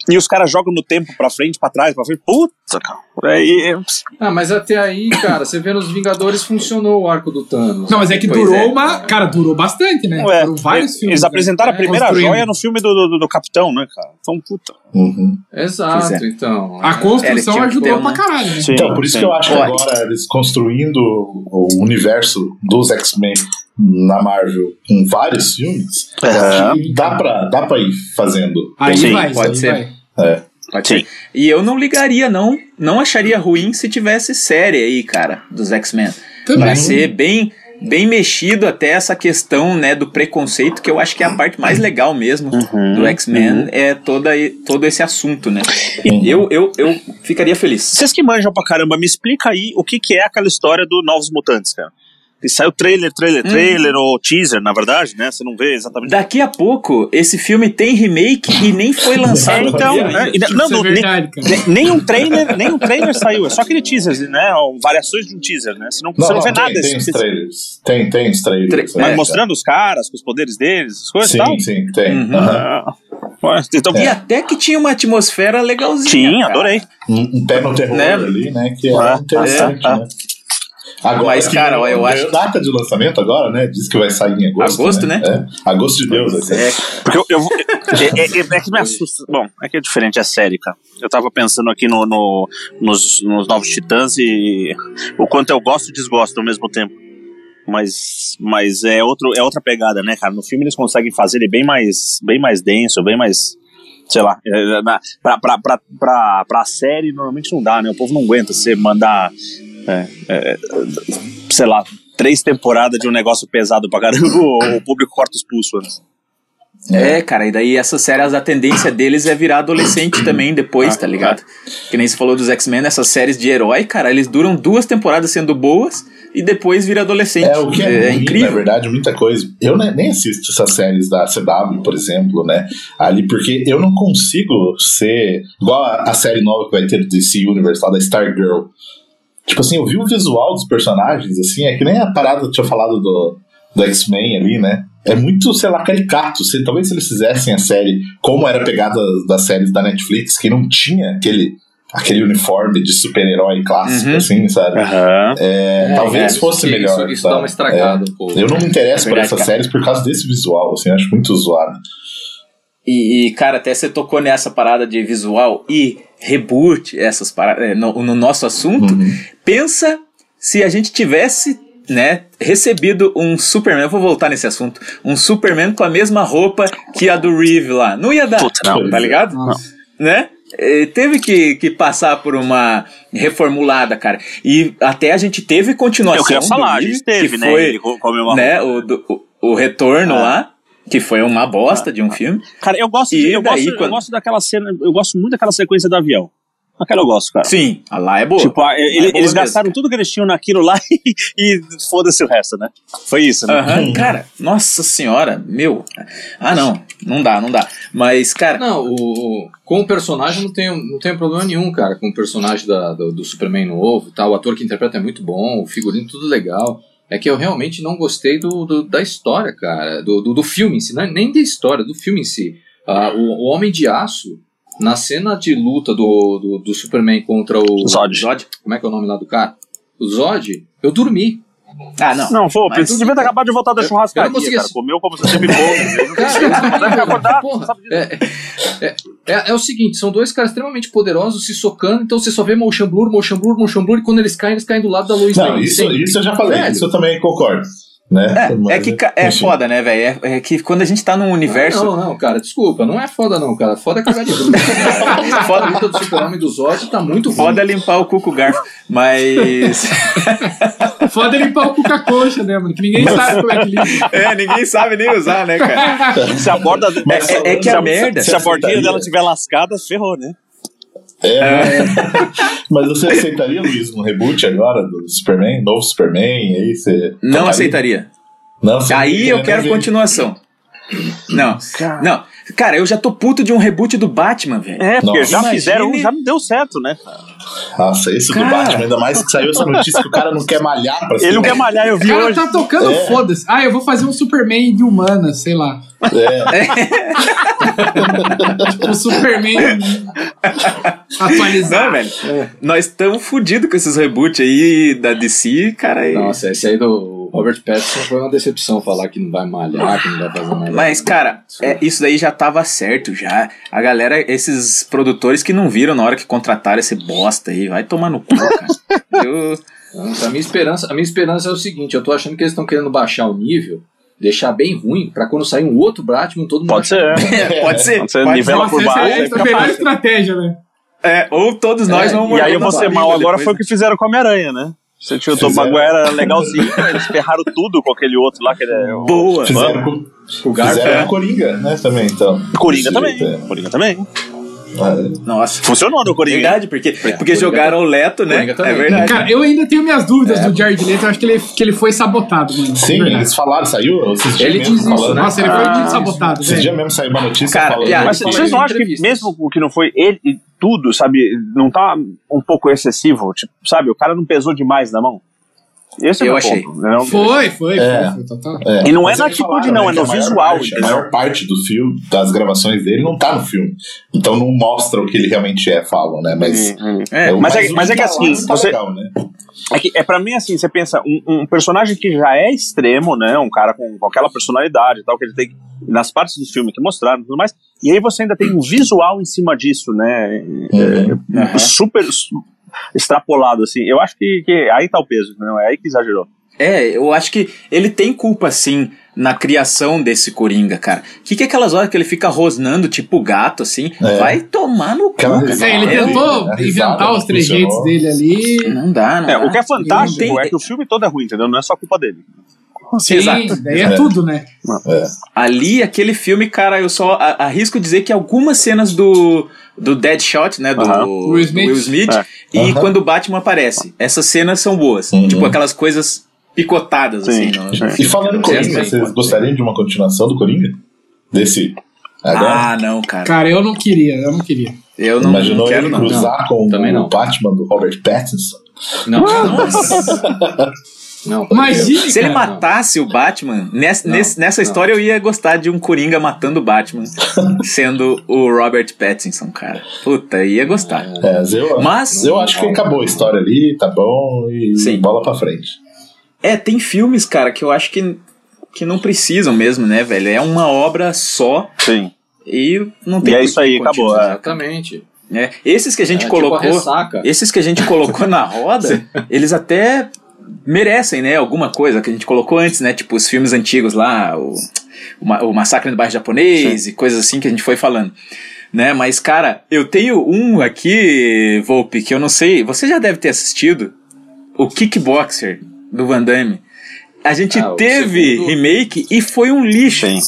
E os caras jogam no tempo pra frente, pra trás, pra frente. Puta, cara. É, e- Ah, mas até aí, cara, você vê nos Vingadores funcionou o arco do Thanos. Não, mas é que Pois durou é. uma. Cara, durou bastante, né? Ué, Foram vários eles filmes. apresentaram né? a primeira Construindo. joia no filme do, do, do Capitão, né, cara? Então, puta. Uhum. Exato, é. então. A Eles construção ajudou ter pra caralho, né? Sim, Então, por isso sim. que eu acho que agora eles construindo o universo dos X-Men na Marvel com vários filmes, que dá pra, dá pra ir fazendo. Aí Sim, vai, pode aí ser. vai. É. Pode Sim. ser. E eu não ligaria, não. Não acharia ruim se tivesse série aí, cara, dos X-Men. Também. Pra ser bem, bem mexido até essa questão, né, do preconceito, que eu acho que é a parte mais legal mesmo Uhum, do X-Men, é toda, todo esse assunto, né? Uhum. Eu, eu, eu ficaria feliz. Vocês que manjam pra caramba, me explica aí o que, que é aquela história do Novos Mutantes, cara. Que saiu trailer, trailer, Hum. trailer, ou teaser, na verdade, né? Você não vê exatamente. Daqui a pouco, esse filme tem remake e nem foi lançado. É, então, ainda. é, e não, Isso é não, nem, verdade, nem- nem um trailer, nem um trailer saiu, é só aquele teaser, né? ou Variações de um teaser, né? Você não, você não vê tem, nada. Tem esse- os trailers. Tem, tem os trailers. Tra- mas É, mostrando os caras, com os poderes deles, as coisas e tal. Sim, sim, tem. Uhum. Ah, ué, então, E até que tinha uma atmosfera legalzinha. Sim, cara. adorei. Um, um pé no terror Né? ali, né? Que é Ah, interessante, ah, ah. né? Agora, Mas, cara, eu acho data de lançamento agora, né? Diz que vai sair em agosto. Agosto, né? É. Agosto de Deus, ser. É, Porque eu, eu é, é- é que me assusta. Bom, é que é diferente, é série, cara. Eu tava pensando aqui no, no- nos, nos Novos Titãs e o quanto eu gosto e desgosto ao mesmo tempo. Mas, mas é, outro, é outra pegada, né, cara? No filme eles conseguem fazer ele bem mais, bem mais denso, bem mais. Sei lá, é, pra, pra, pra, pra, pra série normalmente não dá, né? O povo não aguenta você mandar. É, é, sei lá, três temporadas de um negócio pesado pra caramba, o, público corta os pulsos antes. É, cara, e daí essas séries, a tendência deles é virar adolescente também depois, tá ligado? Que nem você falou dos X-Men, essas séries de herói, cara, eles duram duas temporadas sendo boas e depois vira adolescente. É, o que é, ruim, incrível. na verdade, muita coisa. Eu ne- nem assisto essas séries da CW, por exemplo, né? Ali, porque eu não consigo ser igual a, a série nova que vai ter do DC Universe, lá da Stargirl. Tipo assim, eu vi o visual dos personagens, assim, é que nem a parada que eu tinha falado do, do X-Men ali, né? É muito, sei lá, caricato. Se, talvez se eles fizessem a série como era a pegada das séries da Netflix, que não tinha aquele, aquele uniforme de super-herói clássico, Uhum. assim, sabe? Aham. É, talvez isso- fosse isso- melhor. Isso, sabe? dá uma estragada É. um pouco. Eu não me interesso É por essas séries por causa desse visual, assim, acho muito zoado. E, e, cara, até você tocou nessa parada de visual e reboot, essas paradas, no, no nosso assunto. Pensa se a gente tivesse né, recebido um Superman, eu vou voltar nesse assunto, um Superman com a mesma roupa que a do Reeve lá. Não ia dar, Puta, não. tá ligado? Nossa. Né? Eh, Teve que, que passar por uma reformulada, cara. E até a gente teve continuação. Eu queria falar, a do gente teve, que né? Foi, né, o, do- o, o retorno Ah. lá, que foi uma bosta de um filme. Cara, eu gosto, de- eu, daí, gosto, eu quando- gosto daquela cena, eu gosto muito daquela sequência do avião. Aquela eu gosto, cara. Sim, a lá é boa. Tipo, a- é ele- boa eles mesmo, gastaram cara. tudo que eles tinham naquilo lá e, e foda-se o resto, né? Foi isso, né? Aham, cara, nossa senhora, meu. Ah, não, não dá, não dá. Mas, cara, Não, o, o- com o personagem não tem, não tem problema nenhum, cara. Com o personagem da, do, do Superman novo, tá? o ator que interpreta é muito bom, o figurino tudo legal. É que eu realmente não gostei do, do- da história, cara, do, do, do filme em si, não é nem da história, do filme em si. Ah, o, o Homem de Aço, na cena de luta do, do, do Superman contra o. Zod. Zod. Como é que é o nome lá do cara? O Zod, eu dormi. Ah, não. Não, pô, Mas- você devia ter acabado de voltar da churrascaria, eu não consegui cara. Comeu como se sempre sabe disso. é, é, é, é o seguinte, são dois caras extremamente poderosos se socando, então você só vê motion blur, motion blur, motion blur, e quando eles caem, eles caem do lado da Lois Não, isso, isso eu já falei, Velho, isso eu também concordo. Né? É, é Mas, que ca- é enfim. foda, né, velho? É, é que quando a gente tá num universo. Não, não, cara, desculpa, não é foda não, cara. Foda é cagar de bruxa. foda a luta do super-homem do Zod tá muito ruim. Foda é limpar o cu com o garfo. Mas. Foda é limpar o cu com a coxa, né, mano? Que ninguém sabe como é que limpa. é, ninguém sabe nem usar, né, cara? Se a borda. É- é que a merda- Se a bordinha dela estiver lascada, ferrou, né? É, Mas você aceitaria, Luiz, um reboot agora do Superman? Novo Superman? Aí você. Não toparia? aceitaria. Não, você Aí eu quer quero ver. continuação. Não, não. Cara, eu já tô puto de um reboot do Batman, velho. É, porque Nossa. já Imagine- fizeram, um, já não deu certo, né? Nossa, esse Cara. do Batman, ainda mais que saiu essa notícia que o cara não quer malhar pra Ele não quer malhar, eu O vi cara hoje. tá tocando É. foda-se. Ah, eu vou fazer um Superman de humana, sei lá. É, O Superman atualizado. Não, velho. Nós estamos fodidos com esses reboots aí da DC, cara. e- Nossa, esse aí do Robert Pattinson foi uma decepção falar que não vai malhar, que não vai fazer nada. Mas, cara, é, isso daí já tava certo já. A galera, esses produtores que não viram na hora que contrataram esse bosta aí, vai tomar no cu, cara. Eu, Não, A minha, esperança, a minha esperança é o seguinte: eu tô achando que eles estão querendo baixar o nível, deixar bem ruim, pra quando sair um outro Batman, todo mundo. Pode ser. É, pode ser. Pode ser pode nivela por baixo. é a melhor estratégia, né? É, ou todos nós É, vamos E aí eu vou ser mal agora depois, foi o né? que fizeram com a Homem-Aranha, né? Você tinha o. Maguire era legalzinho, eles ferraram tudo com aquele outro lá que ele é. o- Boa. fizeram O Garfield. fizeram com Coringa, né? Também, então. Coringa também. é. Coringa também. É. Nossa. Funcionou no Coringa. Verdade, porque, porque Coringa jogaram o Leto, né? É verdade. Cara, eu ainda tenho minhas dúvidas do Jared Leto. Eu acho que ele, que ele foi sabotado, mano. Sim, eles falaram, saiu Ele diz isso, falando. né? Nossa, ele foi Ah, muito sabotado, Esses velho. dias mesmo saiu uma notícia Cara, falando. e Mas vocês falou não acham que mesmo o que não foi ele e tudo, sabe, não tá um pouco excessivo? Tipo, sabe, o cara não pesou demais na mão? Esse é o Eu meu achei. ponto. né? Foi, foi, É. foi, foi, total. É, E não é mas na atitude, não, né, é no visual, parte- A maior parte do filme, das gravações dele, não tá no filme. Então não mostra o que ele realmente é, falam, né? Mas. Hum, hum. É, o mas é- mas é que tá assim, tá você- legal, né? É que é pra mim assim, você pensa, um, um personagem que já é extremo, né? Um cara com, com aquela personalidade e tal, que ele tem nas partes do filme que mostraram e tudo mais, e aí você ainda tem um visual em cima disso, né? Uhum. É, super su- extrapolado, assim. Eu acho que, que aí tá o peso, não é aí que exagerou. É, eu acho que ele tem culpa, sim, na criação desse Coringa, cara. O que, que é aquelas horas que ele fica rosnando, tipo gato, assim? É. Vai tomar no cu. É, ele tentou risada inventar os trejeitos dele ali. Não dá, não É, dá. o que é fantástico tem- é que o filme todo é ruim, entendeu? Não é só culpa dele. Sim, Exato. daí é, É. tudo, né? Ali, aquele filme, cara, eu só a- arrisco dizer que algumas cenas do, do Deadshot, né, do, Aham. do Will Smith. Smith, É. e Aham. quando o Batman aparece. Essas cenas são boas. Uhum. Tipo, aquelas coisas picotadas, Sim, assim. no- no E falando em Coringa, vocês gostariam de uma continuação do Coringa? Desse. Agora? Ah, não, cara. Cara, eu não queria, eu não queria. Eu não, Imaginou não quero, ele não. cruzar com também o não. Batman do Robert Pattinson? Não, não. Imagine, Se ele cara. matasse o Batman, nessa, Não, nessa não. história eu ia gostar de um Coringa matando o Batman, sendo o Robert Pattinson, cara. Puta, ia gostar. É, mas eu, Mas- eu acho que acabou a história ali, tá bom, e Sim. bola pra frente. É, tem filmes, cara, que eu acho que, que não precisam mesmo, né, velho? É uma obra só Sim. E não tem E é isso aí, acabou, é. Exatamente. É, esses que a gente É, tipo a colocou, esses que a gente colocou na roda, eles até merecem, né, alguma coisa que a gente colocou antes, né, tipo os filmes antigos lá, o, o, Ma- o Massacre no Bairro Japonês e coisas assim que a gente foi falando. Né, mas cara, eu tenho um aqui, Volpe, que eu não sei, você já deve ter assistido, o Kickboxer do Van Damme. A gente Ah, teve segundo- remake e foi um lixo. Sim.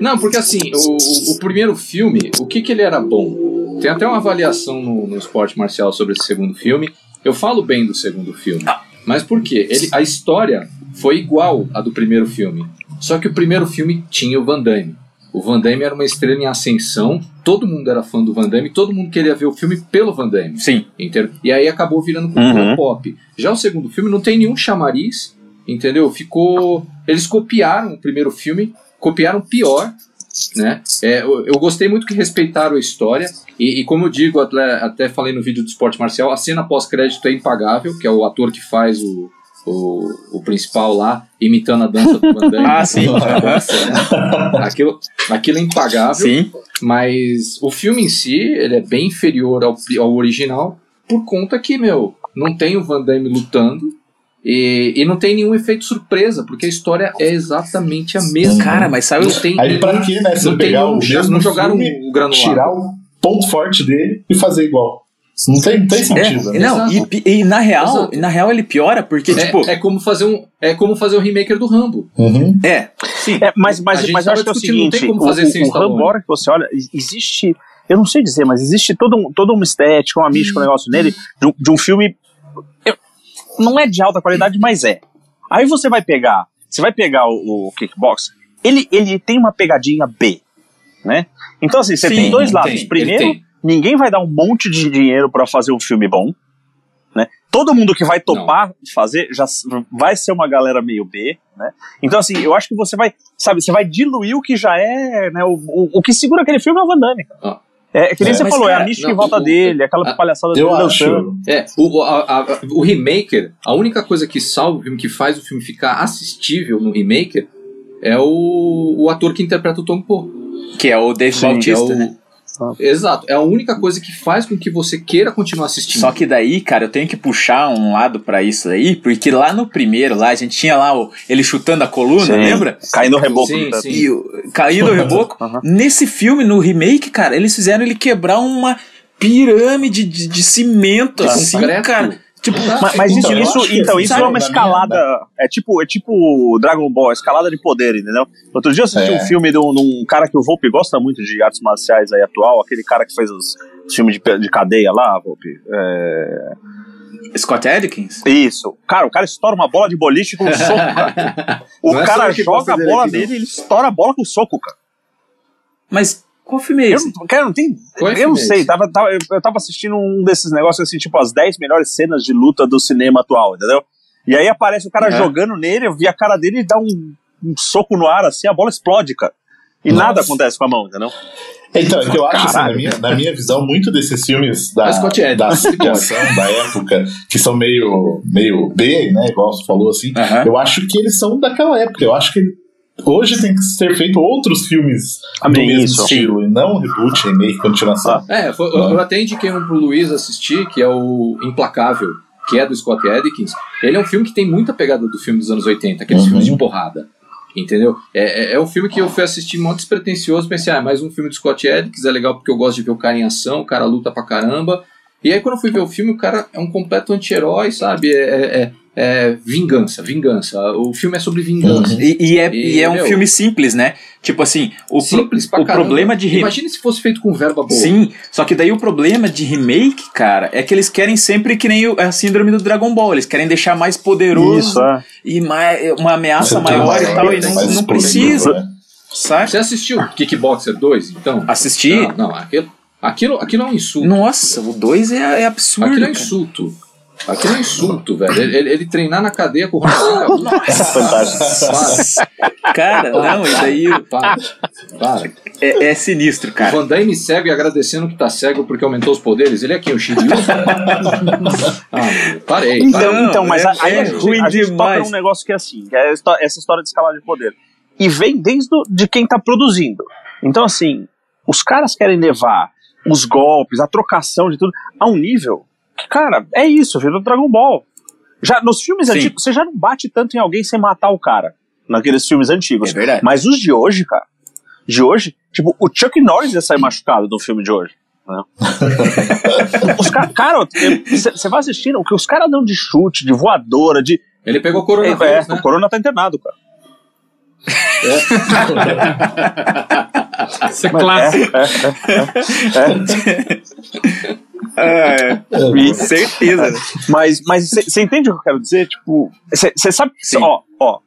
Não, porque assim, o, o- o primeiro filme, o que que ele era bom? Tem até uma avaliação no, no esporte marcial sobre esse segundo filme. Eu falo bem do segundo filme. Mas por quê? Ele, a história foi igual à do primeiro filme. Só que o primeiro filme tinha o Van Damme. O Van Damme era uma estrela em ascensão, todo mundo era fã do Van Damme, todo mundo queria ver o filme pelo Van Damme. Sim. Entendeu? E aí acabou virando cultura Uhum. pop. Já o segundo filme não tem nenhum chamariz, entendeu? Ficou. Eles copiaram o primeiro filme, copiaram pior, né? É, eu, eu gostei muito que respeitaram a história. E, e como eu digo, até, até falei no vídeo do esporte marcial, a cena pós-crédito é impagável, que é o ator que faz o. O, o principal lá, imitando a dança do Van Damme. Ah, sim. aquilo, aquilo é impagável. Sim. Mas o filme em si, ele é bem inferior ao, ao original, por conta que, meu, não tem o Van Damme lutando e, e não tem nenhum efeito surpresa, porque a história é exatamente a mesma. Cara, mas sabe não tem Aí pra que, né? Você não tem pegar nenhum- o mesmo não jogaram filme, o granulado. tirar o ponto forte dele e fazer igual. Não tem, não tem sentido, É, né? não, e, e na real, Exato. na real ele piora porque, É, tipo, é como fazer um é como fazer o remaker do Rambo. Uhum. é, sim. É, mas, A mas, gente mas eu acho que é o discutindo, não tem seguinte, como fazer o, sem o. Rambo, hora que você olha, existe, eu não sei dizer, mas existe todo um, toda uma estética, uma mística, um negócio nele, de um, de um filme, não é de alta qualidade, mas é. Aí você vai pegar, você vai pegar o, o Kickbox, ele, ele tem uma pegadinha B, né? Então assim, você Sim, tem dois lados. tem, Primeiro, ninguém vai dar um monte de dinheiro pra fazer um filme bom, né? Todo mundo que vai topar fazer já vai ser uma galera meio B, né? Então assim, eu acho que você vai, sabe, você vai diluir o que já é, né? O, o, o que segura aquele filme é o Van Damme. cara. Ah. É, que nem É, você falou, é cara, a mística não, em volta o- dele, aquela a- palhaçada Eu dele acho. dançando. É, o, a- a- o remaker, a única coisa que salva o filme, que faz o filme ficar assistível no remaker, é o, o ator que interpreta o Tom Poe. Que é o Dave Sim, Bautista, é o- né? Exato, é a única coisa que faz com que você queira continuar assistindo. Só que daí, cara, eu tenho que puxar um lado pra isso aí, porque lá no primeiro, lá, a gente tinha lá o, ele chutando a coluna, Sim, lembra? Caindo no reboco. Sim, tá? sim. E caindo o reboco. Aham. Nesse filme, no remake, cara, eles fizeram ele quebrar uma pirâmide de, de cimento, De assim, concreto. cara. Tipo, Mas, mas Então, isso, isso, então, isso é uma escalada. É tipo, é tipo Dragon Ball, escalada de poder, entendeu? Outro dia eu assisti É. um filme de um, de um cara que o Volpe gosta muito de artes marciais aí atual, aquele cara que fez os, filmes de, de cadeia lá, Volpe. É... Scott Adkins? Isso. Cara, o cara estoura uma bola de boliche com um soco, cara. O Não é cara o que joga a bola dele e ele estoura a bola com soco, cara. Mas é Eu, não- cara, não tem. É eu não sei, tava, tava- eu, tava assistindo um desses negócios assim, tipo, as 10 melhores cenas de luta do cinema atual, entendeu? E aí aparece o cara Uhum. jogando nele, eu vi a cara dele e dá um, um soco no ar, assim, a bola explode, cara. E Nossa. nada acontece com a mão, entendeu? Então, é que eu acho, assim, na minha, na minha visão, muito desses filmes da, da ele pode. ação da época, que são meio, meio B, né, igual você falou assim, Aham. eu acho que eles são daquela época. Eu acho que hoje tem que ser feito outros filmes do Amém, mesmo isso. estilo, e não reboot, remake, continuação. É, foi- eu, eu até indiquei um pro Luiz assistir, que é o Implacável, que é do Scott Adkins. Ele é um filme que tem muita pegada do filme dos anos 80, aqueles Uhum. filmes de porrada. Entendeu? É, é, é um filme que eu fui assistir muito despretensioso, pensei, ah, mais um filme do Scott Adkins, é legal porque eu gosto de ver o cara em ação, o cara luta pra caramba. E aí quando eu fui ver o filme, o cara é um completo anti-herói, sabe? É, é- é- é vingança, vingança. O filme é sobre vingança. Uhum. E, e é, E, e é um meu, filme simples, né? Tipo assim, o, pro- Simples pra o caramba. problema de re- Imagina se fosse feito com verba boa. Sim, só que daí o problema de remake, cara, é que eles querem sempre que nem a síndrome do Dragon Ball. Eles querem deixar mais poderoso é. e mais, uma ameaça Você maior mais- e tal, e não, não explosivo, precisa, né? sabe? Você assistiu Kickboxer 2, então? Assistir? Não, não aquilo, aquilo, aquilo é um insulto. Nossa, o 2 é, é absurdo. Aquilo é um insulto. Aquilo é um insulto, velho. Ele, ele- ele treinar na cadeia com o Ronaldinho. Fantástico. Cara, não, e daí o- Para, para. é, é sinistro, O cara. Van Damme cego e agradecendo que tá cego porque aumentou os poderes. Ele é quem? O Shiryu? ah, parei. Então, parei. então mas é- a- aí é ruim a gente toca demais. num negócio que é assim, que é essa história de escalada de poder. E vem desde o, de quem tá produzindo. Então, assim, os caras querem levar os golpes, a trocação de tudo a um nível que, cara, é isso, virou Dragon Ball. Já, nos filmes Sim. antigos, você já não bate tanto em alguém sem matar o cara. Naqueles filmes antigos. É verdade. Mas os de hoje, cara, de hoje, tipo, o Chuck Norris ia sair machucado do filme de hoje. né? os caras, cara, você vai assistindo, o que os caras dão de chute, de voadora, de. Ele pegou É, coronavírus, né? O Corona tá internado, cara. Isso é clássico. É, E- certeza. né? Mas você entende o que eu quero dizer? Tipo, você sabe. Sim. Ó, ó.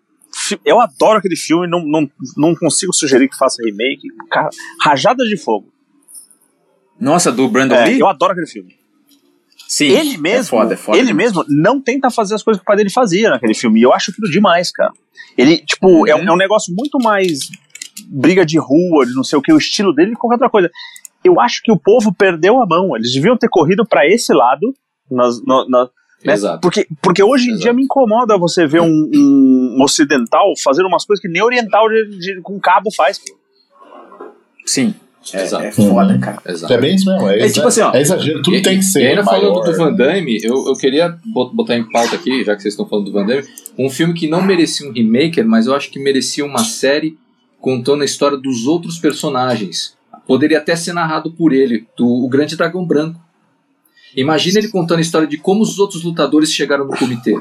Eu adoro aquele filme, não, não, não consigo sugerir que faça remake. Cara, Rajadas de Fogo. Nossa, do Brandon É, Lee? eu adoro aquele filme. Sim. ele mesmo, É foda, é foda. ele mesmo não tenta fazer as coisas que o pai dele fazia naquele filme. E eu acho aquilo demais, cara. Ele, tipo, é, um- é um negócio muito mais briga de rua, de não sei o que, o estilo dele e qualquer outra coisa. Eu acho que o povo perdeu a mão. Eles deviam ter corrido pra esse lado. Nas, no- na- né? Exato. Porque, porque hoje em Exato. dia me incomoda você ver um, um ocidental fazendo umas coisas que nem oriental de- de- com cabo faz. Sim. É, Exato. é foda, cara. Exato. É bem isso mesmo. É, É tipo assim, ó. é exagero, tudo E- tem que ser. E ainda maior. falando do Van Damme, eu, eu queria bot- botar em pauta aqui, já que vocês estão falando do Van Damme, um filme que não merecia um remake, mas eu acho que merecia uma série contando a história dos outros personagens. Poderia até ser narrado por ele, do O Grande Dragão Branco. Imagina ele contando a história de como os outros lutadores chegaram no comitê.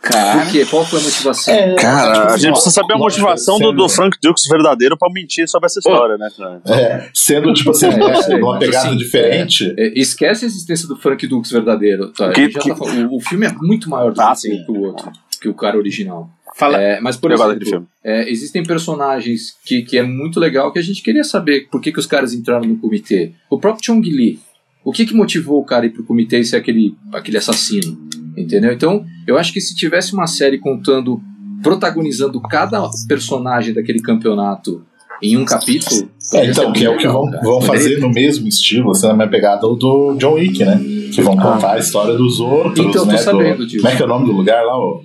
Cara. Por quê? Qual foi a motivação? É, Cara, tipo a gente precisa saber a motivação do, do Frank Dukes verdadeiro pra mentir sobre essa história, né? cara? É, sendo tipo assim, É, uma mas pegada assim, diferente. É, esquece a existência do Frank Dukes verdadeiro. Tá? Que- já que- tá o, o filme é muito maior do Ah, que, sim. que o outro, que o cara original. Fala. É, mas, por exemplo, filme. é, existem personagens que, que é muito legal que a gente queria saber por que, que os caras entraram no comitê. O próprio Chong Li. O que, que motivou o cara ir pro comitê e ser aquele, aquele assassino? Entendeu? Então, eu acho que se tivesse uma série contando, protagonizando cada personagem daquele campeonato em um capítulo. É, então, que é o que vão, vão Poderia- fazer no mesmo estilo, assim, na minha pegada o do John Wick, né? Que vão contar a história dos outros, Então, tô né? sabendo do. Como é que é o nome do lugar lá? O,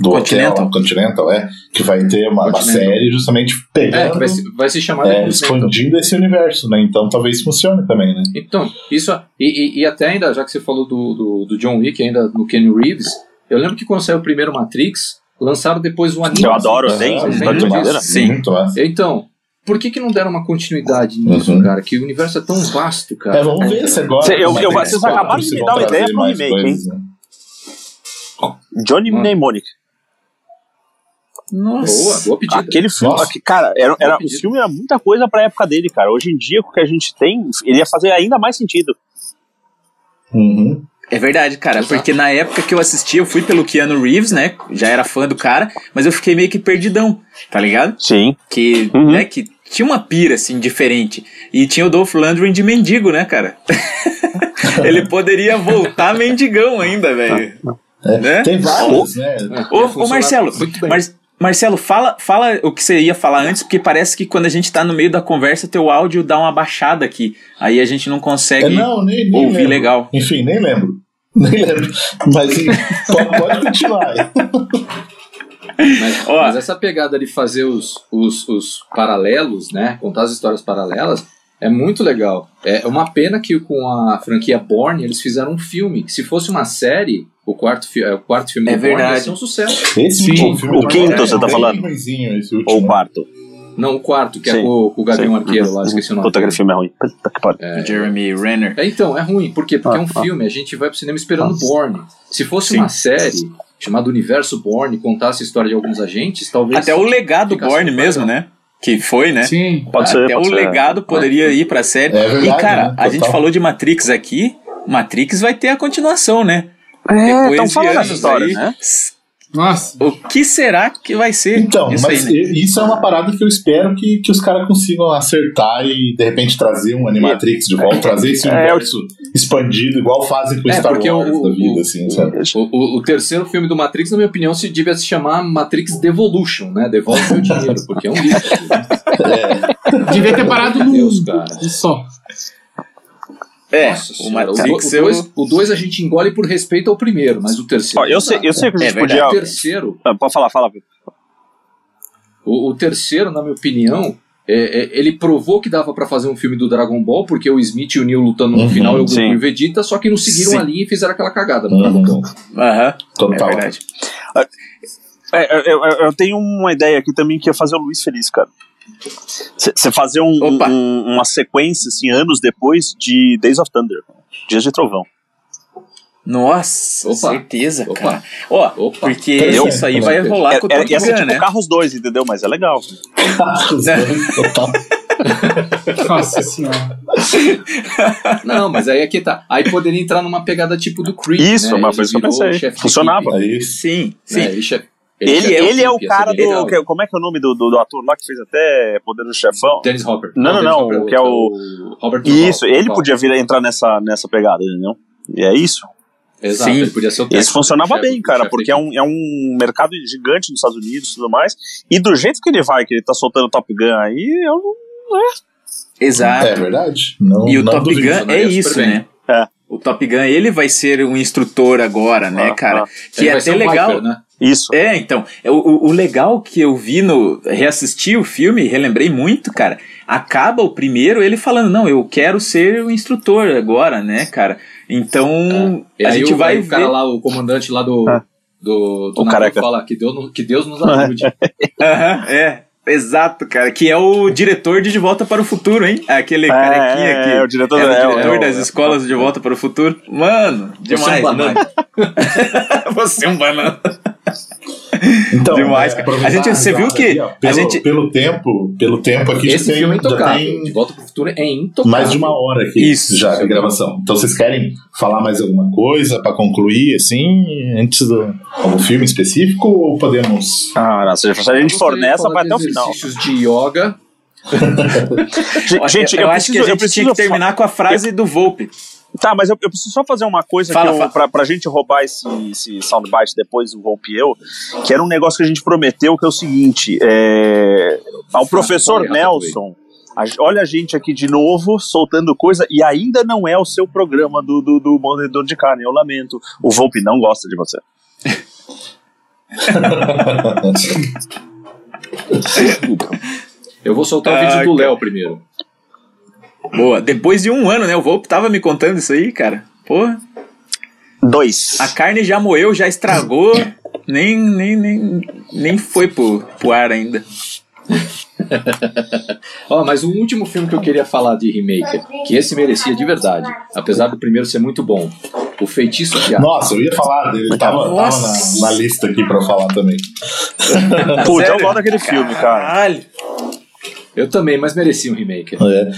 do Continental. hotel, Continental, é. Que vai ter uma, uma série justamente É, pegando, que vai se, vai se chamar é, expandindo esse universo, né? Então talvez funcione também, né? Então, isso. E, e, e até ainda, já que você falou do, do, do John Wick, ainda no Kenny Reeves, eu lembro que quando saiu o primeiro Matrix, lançaram depois um anime. Eu adoro, disso? madeira. Sim. Muito massa. Então, por que, que não deram uma continuidade nisso, Uhum. cara? Que o universo é tão vasto, cara. É, vamos ver se agora. Cê- eu- eu- vocês 4 acabaram de me dar uma ideia um mais remake, coisas, né? Johnny Mano. Mnemonic. Boa, boa pedida. Aquele filme, Nossa. cara, era, era, Boa o filme era muita coisa pra época dele, cara. Hoje em dia, com o que a gente tem, ele ia fazer ainda mais sentido. Uhum. É verdade, cara, Exato. porque na época que eu assisti, eu fui pelo Keanu Reeves, né? Já era fã do cara, mas eu fiquei meio que perdidão, tá ligado? Sim. Que, Uhum. né, que tinha uma pira, assim, diferente. E tinha o Dolph Lundgren de mendigo, né, cara? Ele poderia voltar mendigão ainda, velho. É, Né? Tem vários, né? Ô, ô Marcelo, muito bem. Mar- Marcelo, fala, fala o que você ia falar antes, porque parece que quando a gente tá no meio da conversa, teu áudio dá uma baixada aqui. Aí a gente não É, consegue não, nem, nem ouvir lembro. legal. Enfim, nem lembro. Nem lembro. Mas pode, pode continuar aí. Mas, Ó. mas essa pegada de fazer os, os, os paralelos, né? Contar as histórias paralelas, é muito legal. É uma pena que com a franquia Born eles fizeram um filme. Se fosse uma série, o quarto, fi- é, o quarto filme É do Born ia ser um sucesso. Esse Sim. filme O quinto, é você tá bem falando? ruinzinho, esse último. Ou o quarto. Não, o quarto, que é Sim. com, com o Gavião Sim. Arqueiro lá, esqueci o nome. Puta, aquele filme é ruim. Puta que pariu. Jeremy Renner. É, então, é ruim. Por quê? Porque Ah, é um ah. filme, a gente vai pro cinema esperando Born. Se fosse Sim. uma série chamada Universo Born, contasse a história de alguns agentes, talvez. Até o legado Born mesmo, né? Que foi, né? Sim. Pode ser. Até o ser. legado poderia ir pra série. É verdade, e, cara, né? a gente falou de Matrix aqui. Matrix vai ter a continuação, né? É, Depois estão falando essa história, aí, né? Nossa. O que será que vai ser? Então, isso mas aí, né? isso é uma parada que eu espero que, que os caras consigam acertar e de repente trazer um Animatrix de volta, trazer esse É, universo expandido, igual fazem com É, Star Wars o- da vida, o- assim, sabe? O, o- o terceiro filme do Matrix, na minha opinião, se devia se chamar Matrix Devolution, né? Devolve meu dinheiro, porque é um lixo. Devia ter parado no Deus, 1. cara. Só. É, Nossa o senhora, o, eu... o, dois, o dois a gente engole por respeito ao primeiro, mas o terceiro. Ó, eu, sei, eu sei que a É gente verdade. O podia. terceiro, Ah, Pode falar, fala. Vitor. o, o terceiro, na minha opinião, é, é, ele provou que dava pra fazer um filme do Dragon Ball, porque o Smith e o Neo lutando no Uhum, final e o Goku sim. e o Vegeta, só que não seguiram Sim. a linha e fizeram aquela cagada no Uhum. Dragon Ball. Aham, é Total. verdade. É, eu, eu- eu tenho uma ideia aqui também que ia fazer o Luiz feliz, cara. Você fazer um- um- uma sequência, assim, anos depois de Days of Thunder, Dias de Trovão. Nossa, Opa. certeza, Opa. cara. Ó, Opa. porque Interessante, isso aí vai rolar com o É, Top ia ser Gun, tipo né? Carros 2, entendeu? Mas é legal. Os dois, total. Nossa senhora. Não, mas aí aqui tá. Aí poderia entrar numa pegada tipo do Creed. Isso, né? mas foi isso que eu pensei. Funcionava. Aí, Sim, sim. né? Ele, chefe- Ele, ele é o equipe, ia ser cara legal. do. que- como é que é o nome do, do, do ator lá que fez até Poder do Chefão? Dennis Hopper. Não, não, Dennis não, Hopper que é o- Robert. Isso, ele Duvall. podia vir entrar nessa, nessa pegada, entendeu? E é isso. Exato, Sim. ele podia ser o Esse técnico, funcionava chefe- bem, cara, porque é um, é um mercado gigante nos Estados Unidos e tudo mais. E do jeito que ele vai, que ele tá soltando Top Gun aí, eu não. Exato. é verdade. Não, E o não Top duvido. Gun é funcionaria super isso, né? É. O Top Gun, ele vai ser um instrutor agora, né, Ah, cara? ah. Que Ele é vai até ser um legal. Viper, né? Isso. É, então, é, o, o- legal que eu vi no. Reassisti o filme, relembrei muito, cara. Acaba o primeiro ele falando, não, eu quero ser o instrutor agora, né, cara? Então, E a aí gente o, vai aí o ver. cara lá, o comandante lá do. Ah. Do, do O careca. fala que Deus, que Deus nos ajude. Aham, é, exato, cara. Que é o diretor de De Volta para o Futuro, hein? Aquele carequinha é, que. é, o diretor, era o é, diretor é, das é, escolas de De Volta para o Futuro. Mano, demais, Você é um mano. banana. Você é um banana. Então, Demais, é, A gente- você viu que aí, pelo, gente- pelo tempo, pelo tempo aqui Esse já tem, filme é já tem De Volta pro Futuro é intocável. mais de uma hora aqui Isso. já de gravação. Então vocês querem falar mais alguma coisa pra concluir assim antes do algum filme específico ou podemos? Ah, não, se a gente for nessa, vai de até o final. Exercícios de yoga. Gente, eu, eu, acho que preciso, a eu gente tinha preciso que terminar com a frase do Volpe. Tá, mas eu, eu preciso só fazer uma coisa Fala, que eu, fala. pra, pra gente roubar esse, esse soundbite depois do Volpe e eu, que era um negócio que a gente prometeu, que é o seguinte, é, ao professor Nelson, a- olha a gente aqui de novo, soltando coisa, e ainda não é o seu programa do, do, do Mordedor de Carne, eu lamento. O Volpe não gosta de você. Eu vou soltar o Ah, vídeo do cara. Léo primeiro. Boa. Depois de um ano, né? O Volpe tava me contando isso aí, cara. Porra. Dois. A carne já moeu, já estragou. nem, nem, nem, nem foi pro, pro ar ainda. Ó, mas o último filme que eu queria falar de remake, que esse merecia de verdade, apesar do primeiro ser muito bom, O Feitiço de Ar. Nossa, eu ia falar dele, tava, tava Nossa. na, na lista aqui pra falar também. Puta, eu gosto daquele filme, cara. Caralho. Eu também, mas merecia um remake. É.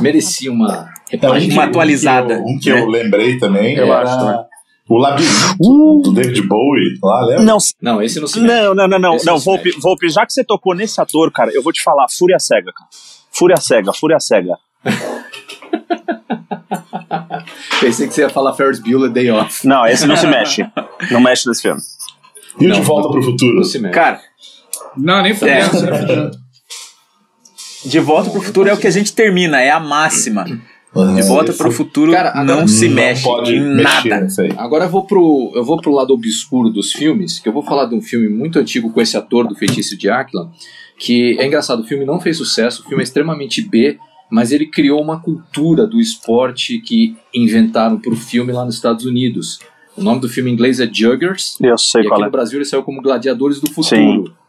Merecia uma que- Uma atualizada, Um que eu, um que né? eu lembrei também Eu era acho, né? o Labirinto Uh. do David Bowie, lá, lembra? Não, Não, esse não se mexe. não, não, não, não, Esse não não Volpe. Volpe, já que você tocou nesse ator, cara, eu vou te falar, Fúria Cega, cara. Fúria Cega, Fúria Cega. Pensei que você ia falar Ferris Bueller Day Off. Não, esse não se mexe. Não mexe nesse filme. E o Não, De Volta pro Futuro? Não se mexe. Cara, Não, nem É. De Volta pro Futuro é o que a gente termina, é a máxima. De Volta pro Futuro Cara, agora não se não mexe pode em nada. Agora eu vou, pro, eu vou pro lado obscuro dos filmes, que eu vou falar de um filme muito antigo com esse ator do Feitiço de Aquila, que é engraçado, o filme não fez sucesso, o filme é extremamente B, mas ele criou uma cultura do esporte que inventaram pro filme lá nos Estados Unidos. O nome do filme em inglês é Juggers, Eu sei e qual aqui é. no Brasil ele saiu como Gladiadores do Futuro. Sim.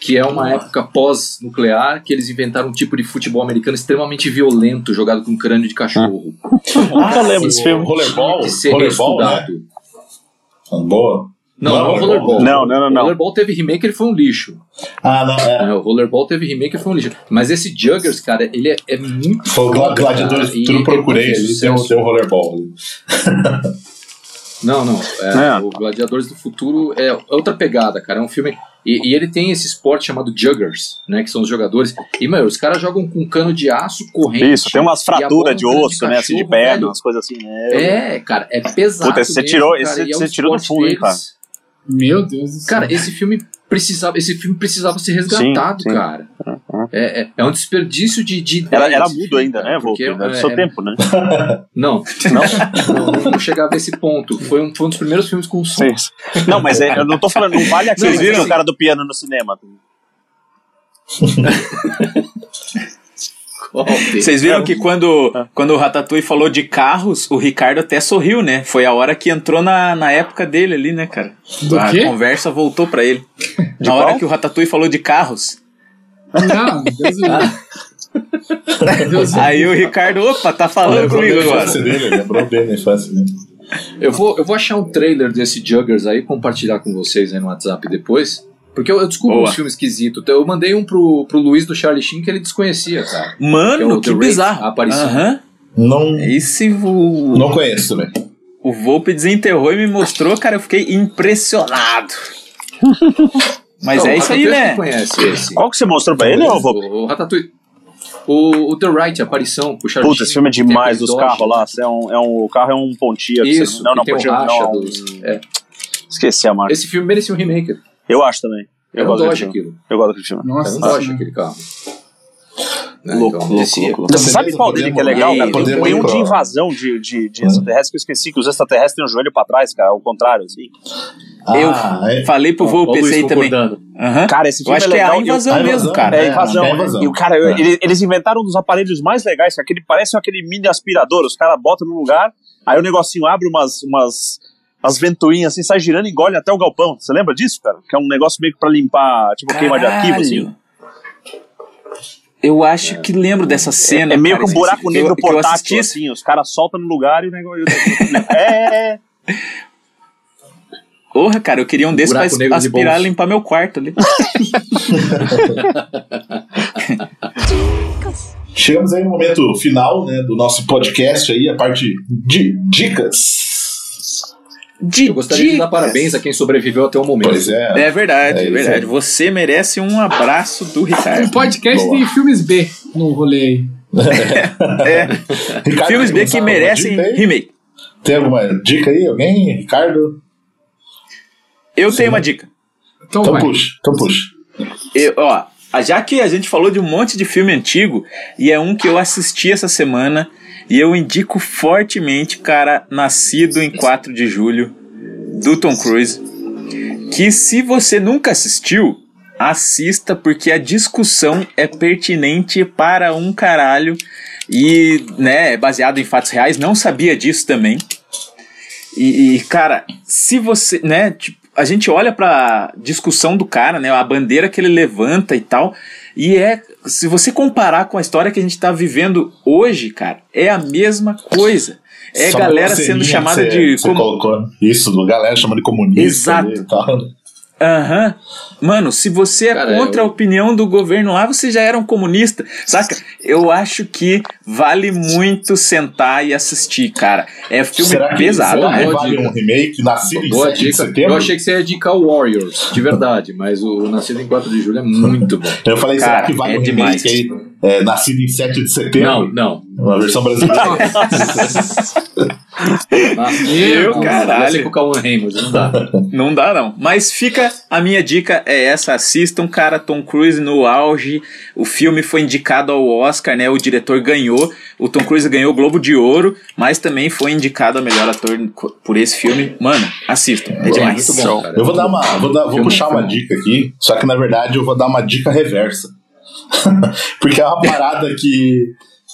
Que é uma época pós-nuclear que eles inventaram um tipo de futebol americano extremamente violento, jogado com crânio de cachorro. Ah, eu lembro desse filme. Rollerball? Que ser Rollerball, né? Boa. Não, Não, não, o Rollerball. Não, não, não, não. O Rollerball teve remake, ele foi um lixo. Ah, não, é. É, o Rollerball teve remake, ele foi um lixo. Mas esse Juggers, cara, ele é, é muito Foi o Gladiador ele procurei não fez ali, tem o Rollerball. Não, não. é, É. O Gladiadores do Futuro é outra pegada, cara. É um filme. E, e ele tem esse esporte chamado Juggers, né? Que são os jogadores. E, meu, os caras jogam com cano de aço corrente. Isso, tem umas fraturas de osso, né? Assim, de perna, velho. umas coisas assim, né? É, cara, é pesado. Puta, esse você mesmo, tirou- cara, esse é você tirou do fundo, hein, deles. Meu Deus do céu. Cara, esse filme precisava, esse filme precisava ser resgatado, Sim, sim. cara. É, é, é um desperdício de, de Era, era mudo ainda, né, porque, Era do é, seu é- tempo, né? Não, Não? não, não, chegava a esse ponto. Foi um, foi um dos primeiros filmes com som. Sim. Não, mas é, eu não tô falando, não vale aquele Não, tem assim- o cara do piano no cinema. Vocês viram que quando, quando o Ratatouille falou de carros, o Ricardo até sorriu, né? Foi a hora que entrou na, na época dele ali, né, cara? Do a quê? conversa voltou pra ele. na hora qual? que o Ratatouille falou de carros. Não, Deus me Aí o Ricardo, opa, tá falando Lembrou comigo agora. infância dele, lembrou bem da infância dele. Eu vou, eu vou achar um trailer desse Juggers aí compartilhar com vocês aí no WhatsApp depois. Porque eu, eu descubro Boa. uns filmes esquisitos. Eu mandei um pro, pro Luiz do Charlie Sheen que ele desconhecia, cara. Que é Mano, o que bizarro. a aparição. Aham. Não, Esse o, não conheço também. o Volpe desenterrou e me mostrou, cara, eu fiquei impressionado. Mas Não, é isso aí, né? Conhece esse? Qual que você mostrou pra ele, ô Volpe? O, o Ratatouille. O, o The Right, a aparição o Charlie Puta, esse filme é demais dos Dodge. carros lá. É um, é um, o carro é um pontia. que Isso, você- não, não, que tem pontia o racha não. dos... É. Esqueci a marca. Esse filme merecia um remake. Eu acho também. Eu É um gosto Dodge daquele filme. aquilo. Eu gosto daquele filme. É Nossa, um Dodge senhora. aquele carro. Né, Louco, então, louco, louco, louco. Você sabe qual dele que é legal, cara? podemos Tem um de invasão de, de, de Hum. extraterrestres que eu esqueci, que os extraterrestres têm o joelho pra trás, cara, ao contrário, assim. Eu Ah, é. falei pro Ó, ó Volpe o esse Luiz aí também. Aham. Cara, esse Eu filme acho é que é legal. a eu- invasão a mesmo, invasão, cara. É, É, invasão. é invasão. E o cara, É. eles, eles inventaram um dos aparelhos mais legais, que aquele parece aquele mini aspirador. Os caras botam no lugar, aí o negocinho abre umas, umas, umas ventoinhas assim, sai girando e engole até o galpão. Você lembra disso, cara? Que é um negócio meio que pra limpar, tipo, queima de arquivo, assim. Eu acho que lembro dessa cena. É meio cara, que um buraco que eu- negro que eu portátil, assisti- assim. Os caras soltam no lugar e o negócio. é. Porra, cara, eu queria um desses pra Buraco aspirar e limpar meu quarto ali. Chegamos aí no momento final né, do nosso podcast aí, a parte de dicas. De Eu gostaria de dar dicas. parabéns a quem sobreviveu até o momento. Pois é. É verdade, É verdade. Você merece um abraço do Um Ricardo. podcast Boa. de filmes B no rolê aí. É, Ricardo, filmes B que merecem remake. Tem alguma dica aí? Alguém? Ricardo? Eu tenho uma dica. Então, Então vai. puxa, então puxa. Eu, ó, já que a gente falou de um monte de filme antigo, e é um que eu assisti essa semana, e eu indico fortemente, cara, Nascido em 4 de julho, do Tom Cruise, que se você nunca assistiu, assista, porque a discussão é pertinente para um caralho, e, né, é baseado em fatos reais, não sabia disso também. E, e, cara, se você, né, tipo, a gente olha pra discussão do cara, né, a bandeira que ele levanta e tal, e é, se você comparar com a história que a gente tá vivendo hoje, cara, é a mesma coisa. É Só galera sendo chamada de você, como- colocou. Isso, galera chamando de comunista. Exato. Aham. Mano, se você é Cara, contra eu- a opinião do governo lá, você já era um comunista. Saca? Eu acho que vale muito sentar e assistir, cara. É filme Será pesado, será né? que vale dica. um remake nascido em Boa 7 de setembro? Eu achei que você ia indicar o Warriors, de verdade, mas o Nascido em 4 de Julho é muito bom. Eu falei, Cara, será que vale é um demais. remake aí? É, nascido em 7 de Não, setembro? não. Uma versão brasileira. Meu caralho. ser com o Raymond, não dá. Não dá, não. Mas fica. A minha dica é essa: assistam, cara, Tom Cruise no auge. O filme foi indicado ao Oscar, né? O diretor ganhou. O Tom Cruise ganhou o Globo de Ouro, mas também foi indicado a melhor ator por esse filme. Mano, assistam. É demais. Muito bom, cara. Eu vou dar uma. Vou, dar- vou puxar uma dica aqui, só que na verdade eu vou dar uma dica reversa. Porque é uma parada que,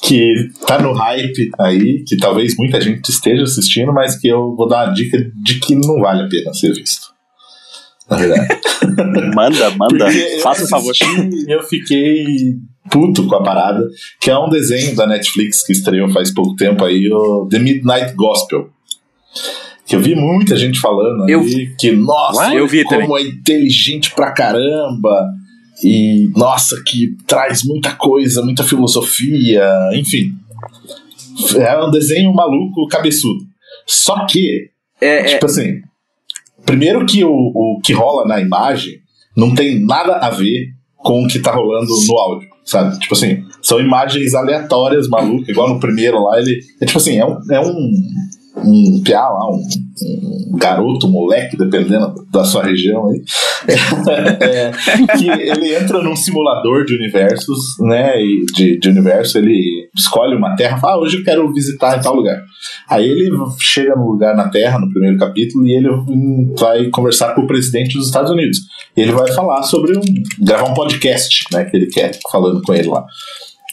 que tá no hype aí, que talvez muita gente esteja assistindo, mas que eu vou dar uma dica de que não vale a pena ser visto. Na verdade. Manda, manda. Porque Faça o favor. Eu fiquei puto com a parada, que é um desenho da Netflix que estreou faz pouco tempo aí, o The Midnight Gospel. Que eu vi muita gente falando Eu- ali que, nossa, Eu vi como é inteligente pra caramba. E, nossa, que traz muita coisa, muita filosofia, enfim. É um desenho maluco, cabeçudo. Só que É, é, Tipo assim, primeiro que o, o que rola na imagem não tem nada a ver com o que tá rolando no áudio, sabe? Tipo assim, são imagens aleatórias, malucas, igual no primeiro lá, ele. É tipo assim, é um. É um um piá lá, um, um, garoto, moleque, dependendo da sua região aí, é, que ele entra num simulador de universos, né, e de, de universo, ele escolhe uma terra, fala, ah, hoje eu quero visitar tal lugar. Aí ele chega no lugar na Terra, no primeiro capítulo, e ele vai conversar com o presidente dos Estados Unidos. E ele vai falar sobre um. gravar um podcast, né, que ele quer, falando com ele lá.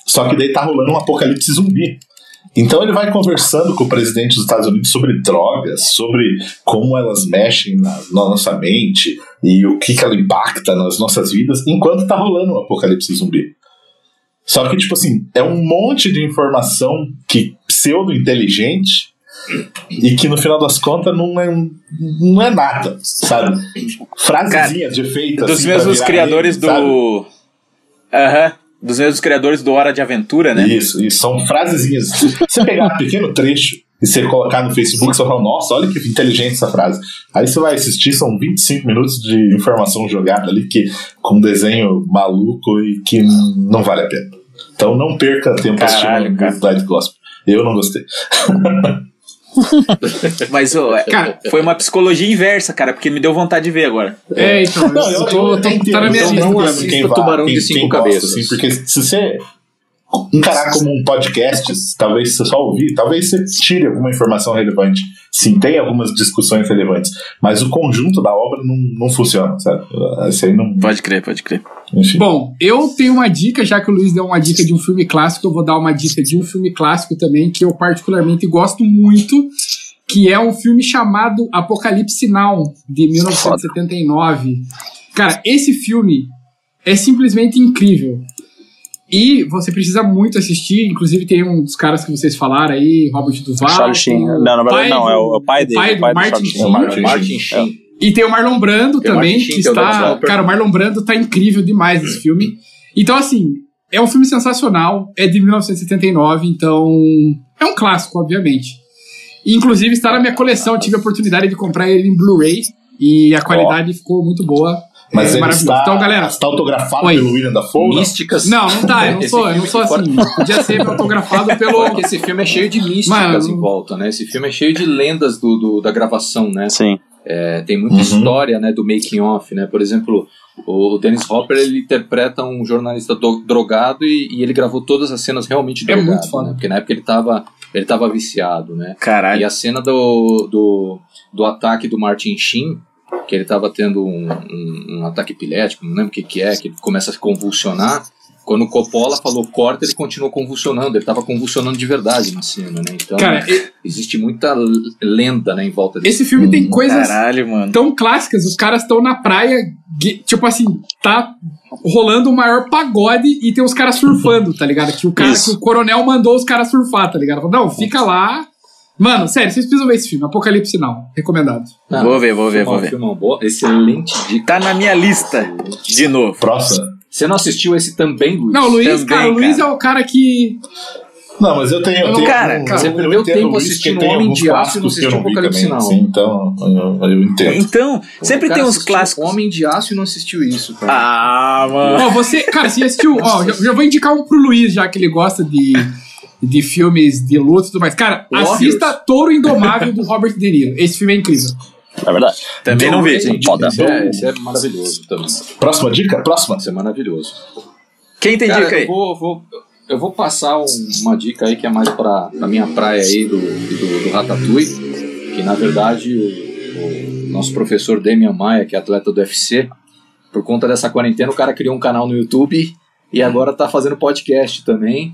Só que daí tá rolando um apocalipse zumbi. Então ele vai conversando com o presidente dos Estados Unidos sobre drogas, sobre como elas mexem na, na nossa mente e o que, que ela impacta nas nossas vidas, enquanto tá rolando o um apocalipse zumbi. Só que, tipo assim, é um monte de informação que pseudo-inteligente e que no final das contas não é, não é nada, sabe? Frasezinhas de efeito. Dos assim, mesmos criadores do. Aham. Uhum dos mesmos criadores do Hora de Aventura, né? Isso, isso. São frasezinhas. Você pegar um pequeno trecho e você colocar no Facebook, você vai falar, nossa, olha que inteligente essa frase. Aí você vai assistir, são 25 minutos de informação jogada ali, que, com um desenho maluco e que não vale a pena. Então não perca tempo Caralho, assistindo Light Gospel. Eu não gostei. Mas oh, cara, foi uma psicologia inversa, cara, porque me deu vontade de ver agora. É, então, não, eu, tô, eu, tô, eu, tá na minha lista. Não assista Tubarão quem, de Cinco Cabeças. Assim, porque se você encarar como um podcast, talvez você só ouvir, talvez você tire alguma informação relevante. Sim, tem algumas discussões relevantes, mas o conjunto da obra não, não funciona, sabe? Isso aí não... Pode crer, pode crer. Enfim. Bom, eu tenho uma dica, já que o Luiz deu uma dica de um filme clássico, eu vou dar uma dica de um filme clássico também, que eu particularmente gosto muito, que é um filme chamado Apocalipse Now, de 1979. Cara, esse filme é simplesmente incrível. E você precisa muito assistir, inclusive tem um dos caras que vocês falaram aí, Robert Duval. Charlie Sheen. Não, na verdade não, é o, é o pai dele. Pai, o pai do, Martin Sheen. Martin, Martin Sheen. E tem o Marlon Brando tem também, Sheen, que está... Cara, o Marlon Brando tá incrível demais nesse filme. Então, assim, é um filme sensacional, é de 1979, então é um clássico, obviamente. Inclusive está na minha coleção, eu tive a oportunidade de comprar ele em Blu-ray e a qualidade oh. ficou muito boa. Mas é ele está, então, galera, está autografado Oi. pelo William da Folga? Místicas. Não, não tá. Eu não sou, eu não sou assim. Podia ser autografado pelo. Porque esse filme é cheio de místicas Mano, em volta, né? Esse filme é cheio de lendas do, do da gravação, né? Sim. É, tem muita uhum. história, né, do making off, né? Por exemplo, o Dennis Hopper ele interpreta um jornalista do, drogado e, e, ele gravou todas as cenas realmente drogado, é muito foda. né? Porque na época ele tava ele tava viciado, né? Caralho. E a cena do, do, do ataque do Martin Sheen que ele estava tendo um, um, um, ataque epilético, não lembro o que, que é, que ele começa a se convulsionar. Quando o Coppola falou corta, ele continuou convulsionando, ele estava convulsionando de verdade na cena, né? Então, Cara, existe muita lenda né, em volta desse Esse filme tem coisas Caralho, tão clássicas, os caras estão na praia, tipo assim, tá rolando o maior pagode e tem os caras surfando, tá ligado? Que o cara, Isso. que o coronel mandou os caras surfar, tá ligado? Não, fica lá, Mano, sério, vocês precisam ver esse filme. Apocalipse Now. Recomendado. Não, vou ver, vou ver, vou ver. Filme boa, excelente dica. Tá na minha lista. De novo. Próximo. Você não assistiu esse também, Luiz? Não, Luiz, também, cara, o Luiz é o cara que. Não, mas eu tenho. Eu tenho cara, cara, você perdeu tempo assistindo Homem de Aço e não assistiu Apocalipse Now. Sim, então eu, eu entendo. Então, sempre tem uns clássicos. Homem de Aço e não assistiu isso, cara. Ah, mano. Ó, você, cara, você assistiu. Ó, já, já vou indicar um pro Luiz, já que ele gosta de de filmes de luta e tudo mais. Cara, Warriors. assista Touro Indomável do Robert De Niro. Esse filme é incrível. É verdade. Também não vi, gente. Foda. Esse, é, esse é maravilhoso também. Próxima dica? Próxima. Esse é maravilhoso. Quem tem Cara, dica aí? Eu vou, vou, eu vou passar um, uma dica aí que é mais pra, pra minha praia aí do, do, do Ratatouille, que na verdade o, o nosso professor Demian Maia, que é atleta do UFC, por conta dessa quarentena, o cara criou um canal no YouTube e agora tá fazendo podcast também.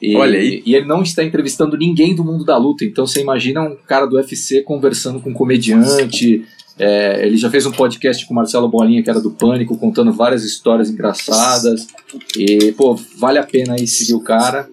E, Olha aí. E ele não está entrevistando ninguém do mundo da luta. Então você imagina um cara do UFC conversando com um comediante. É, ele já fez um podcast com o Marcelo Bolinha, que era do Pânico, contando várias histórias engraçadas. E, pô, vale a pena aí seguir o cara,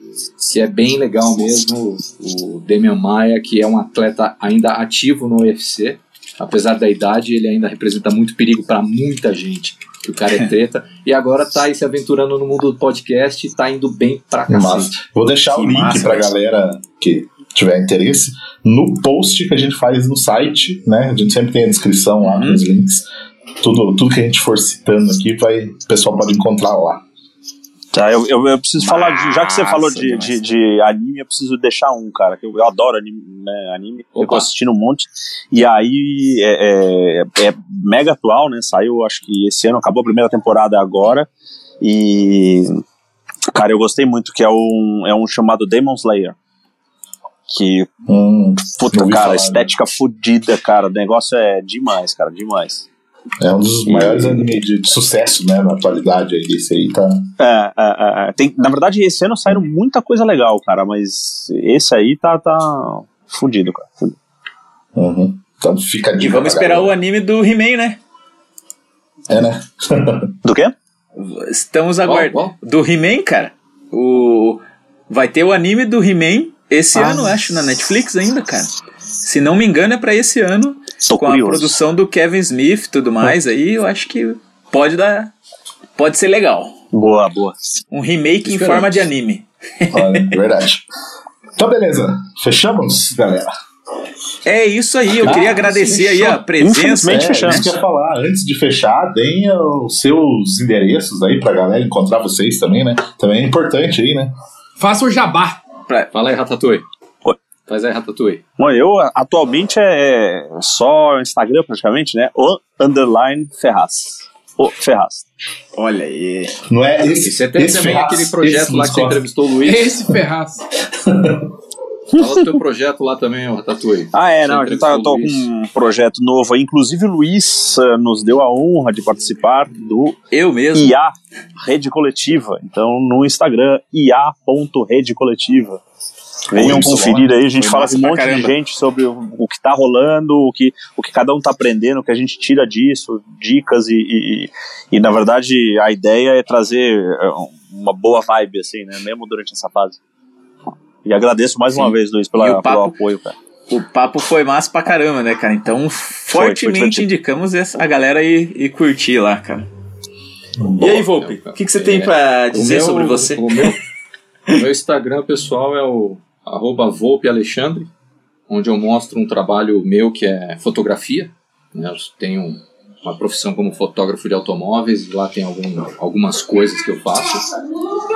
que é bem legal mesmo. O Demian Maia, que é um atleta ainda ativo no UFC. Apesar da idade, ele ainda representa muito perigo para muita gente que o cara é treta, e agora tá aí se aventurando no mundo do podcast e tá indo bem pra cacete. Vou deixar que o link massa, pra galera que tiver interesse no post que a gente faz no site, né? A gente sempre tem a descrição lá com os uhum. links. Tudo, tudo que a gente for citando aqui, vai, o pessoal pode encontrar lá. Tá, eu, eu, eu preciso falar, de, já que você falou de, de, de anime, eu preciso deixar um, cara, que eu, eu adoro anime, né, anime. Eu tô assistindo um monte, e aí é, é, é mega atual, né, saiu acho que esse ano, acabou a primeira temporada agora, e, cara, eu gostei muito, que é um, é um chamado Demon Slayer, que, Hum, puta, cara, falar, né? estética fodida, cara, o negócio é demais, cara, demais. É um dos maiores animes de, de sucesso, né? Na atualidade aí desse aí, tá? É, é, é, tem, na verdade, esse ano saíram muita coisa legal, cara, mas esse aí tá, tá fudido, cara. fudido. Uhum. Então fica E vamos esperar o galera. anime do He-Man, né? É, né? Do quê? Estamos aguardando. Do He-Man, cara. O... Vai ter o anime do He-Man esse Ah. ano, acho, na Netflix ainda, cara. Se não me engano, é pra esse ano. Tô com a curioso. produção do Kevin Smith e tudo mais, aí eu acho que pode dar. Pode ser legal. Boa, boa. Um remake em Esperamos. forma de anime. Olha, verdade. Então, beleza. Fechamos, galera? É isso aí, eu Ah, queria agradecer aí a presença. Infelizmente, É, fechamos. isso que eu ia falar. Antes de fechar, deem os seus endereços aí pra galera encontrar vocês também, né? Também é importante aí, né? Faça o jabá. Fala aí, Ratatouille. Faz aí, Ratatouille. Bom, eu atualmente é só Instagram praticamente, né? O underline Ferraz. O Ferraz. Olha aí. Não é esse. Você tem esse também Ferraz, aquele projeto esse lá que você entrevistou o Luiz. Esse Ferraz. Fala do teu projeto lá também, o Ratatouille. Ah, é, Você não, a gente tá, eu tô com um projeto novo aí. Inclusive, o Luiz eh, nos deu a honra de participar do Eu mesmo. IA Rede Coletiva. Então, no Instagram, ia.redecoletiva. Venham conferir aí, a gente Foi fala com um pra monte de caramba. gente sobre o, o que tá rolando, o que, o que cada um tá aprendendo, o que a gente tira disso, dicas e, e, e, na verdade a ideia é trazer eh, uma boa vibe, assim, né, mesmo durante essa fase. E agradeço mais uma Sim. vez, Luiz, pela, papo- pelo apoio, cara. O papo foi massa pra caramba, né, cara? Então, foi fortemente divertido. indicamos essa, a galera ir, ir curtir lá, cara. E aí, Volpe, o que, que você tem É, pra O dizer meu- sobre você? O meu, o meu Instagram pessoal é o arroba Volpe Alexandre, onde eu mostro um trabalho meu que é fotografia. né? Eu tenho uma profissão como fotógrafo de automóveis, lá tem algum, algumas coisas que eu faço.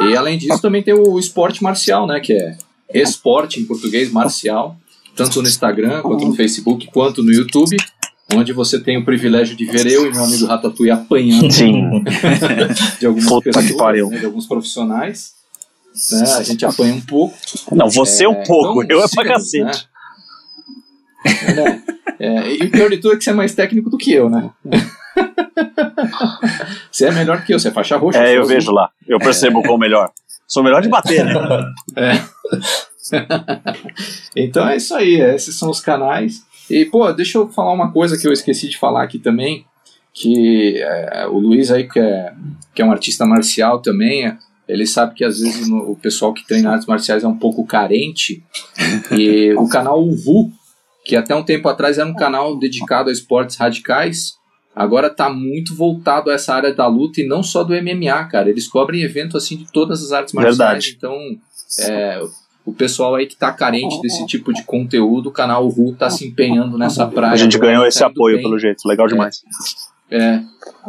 E além disso, também tem o esporte marcial, né? Que é esporte em português, marcial, tanto no Instagram, quanto no Facebook, quanto no YouTube. Onde você tem o privilégio de ver eu e meu amigo Ratatouille apanhando Sim. de algumas Puta pessoas, né, de alguns profissionais. Né, a gente apanha um pouco. Não, você um É, pouco, então, eu é pra siga-nos, cacete. Né? Né? É, e o pior de tudo é que você é mais técnico do que eu, né? você é melhor que eu, você é faixa roxa. É, eu azul. vejo lá. Eu percebo qual melhor. Sou melhor de bater, né? Então é isso aí, esses são os canais. E, pô, deixa eu falar uma coisa que eu esqueci de falar aqui também, que é, o Luiz aí, que é, que é um artista marcial também, é, ele sabe que às vezes o pessoal que treina artes marciais é um pouco carente, e o canal Uvu, que até um tempo atrás era um canal dedicado a esportes radicais, agora tá muito voltado a essa área da luta e não só do MMA, cara. Eles cobrem evento assim de todas as artes marciais, Verdade. então é, o pessoal aí que tá carente desse tipo de conteúdo, o canal Ru tá se empenhando nessa praia. A gente ganhou tá esse apoio, bem. pelo jeito. Legal demais. É.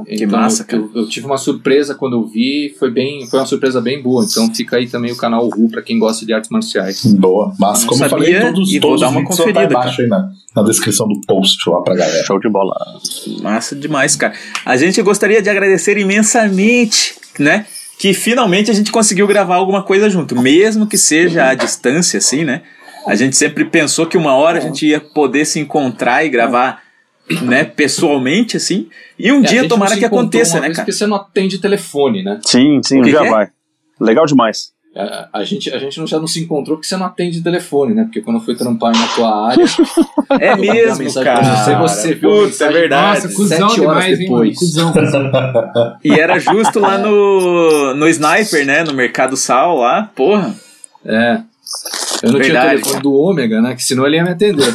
Que Então, massa, eu, eu, eu tive uma surpresa quando eu vi, foi bem, foi uma surpresa bem boa. Então fica aí também o canal Ru pra quem gosta de artes marciais. Boa. Mas como eu sabia falei, todos, e vou todos dar os uma conferida, embaixo aí na, na descrição do post lá pra galera. Show de bola. Massa demais, cara. A gente gostaria de agradecer imensamente, né? Que finalmente a gente conseguiu gravar alguma coisa junto, mesmo que seja à distância, assim, né? A gente sempre pensou que uma hora a gente ia poder se encontrar e gravar, né, pessoalmente, assim. E um É, dia tomara que aconteça, uma né, vez cara? Porque você não atende telefone, né? Sim, sim, que é? vai. Legal demais. A, a gente, a gente não, já não se encontrou porque você não atende telefone, né? Porque quando eu fui trampar na tua área, É mesmo, cara. você, você viu é verdade. Nossa, cuzão sete horas demais, hein, depois. Cuzão, cuzão. E era justo lá no, no Sniper, né? No Mercado Sal lá. Porra. É. Eu não tinha Verdade, o telefone do Ômega, né? Que senão ele ia me atender.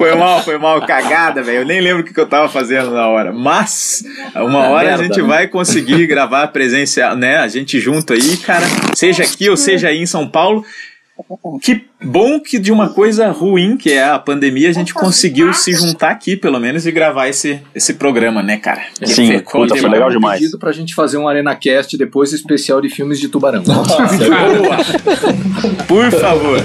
Foi mal, foi mal, cagada, velho. Eu nem lembro o que, que eu tava fazendo na hora. Mas, uma É, hora a merda, gente né? vai conseguir gravar presencial, né? A gente junto aí, cara. Seja aqui ou seja aí em São Paulo. que bom que de uma coisa ruim, que é a pandemia, a gente conseguiu se juntar aqui, pelo menos, e gravar esse, esse programa, né, cara? Que Sim, ficou puta, foi legal Um demais. pedido pra gente fazer um Arena Cast depois especial de filmes de tubarão. Boa! Por favor.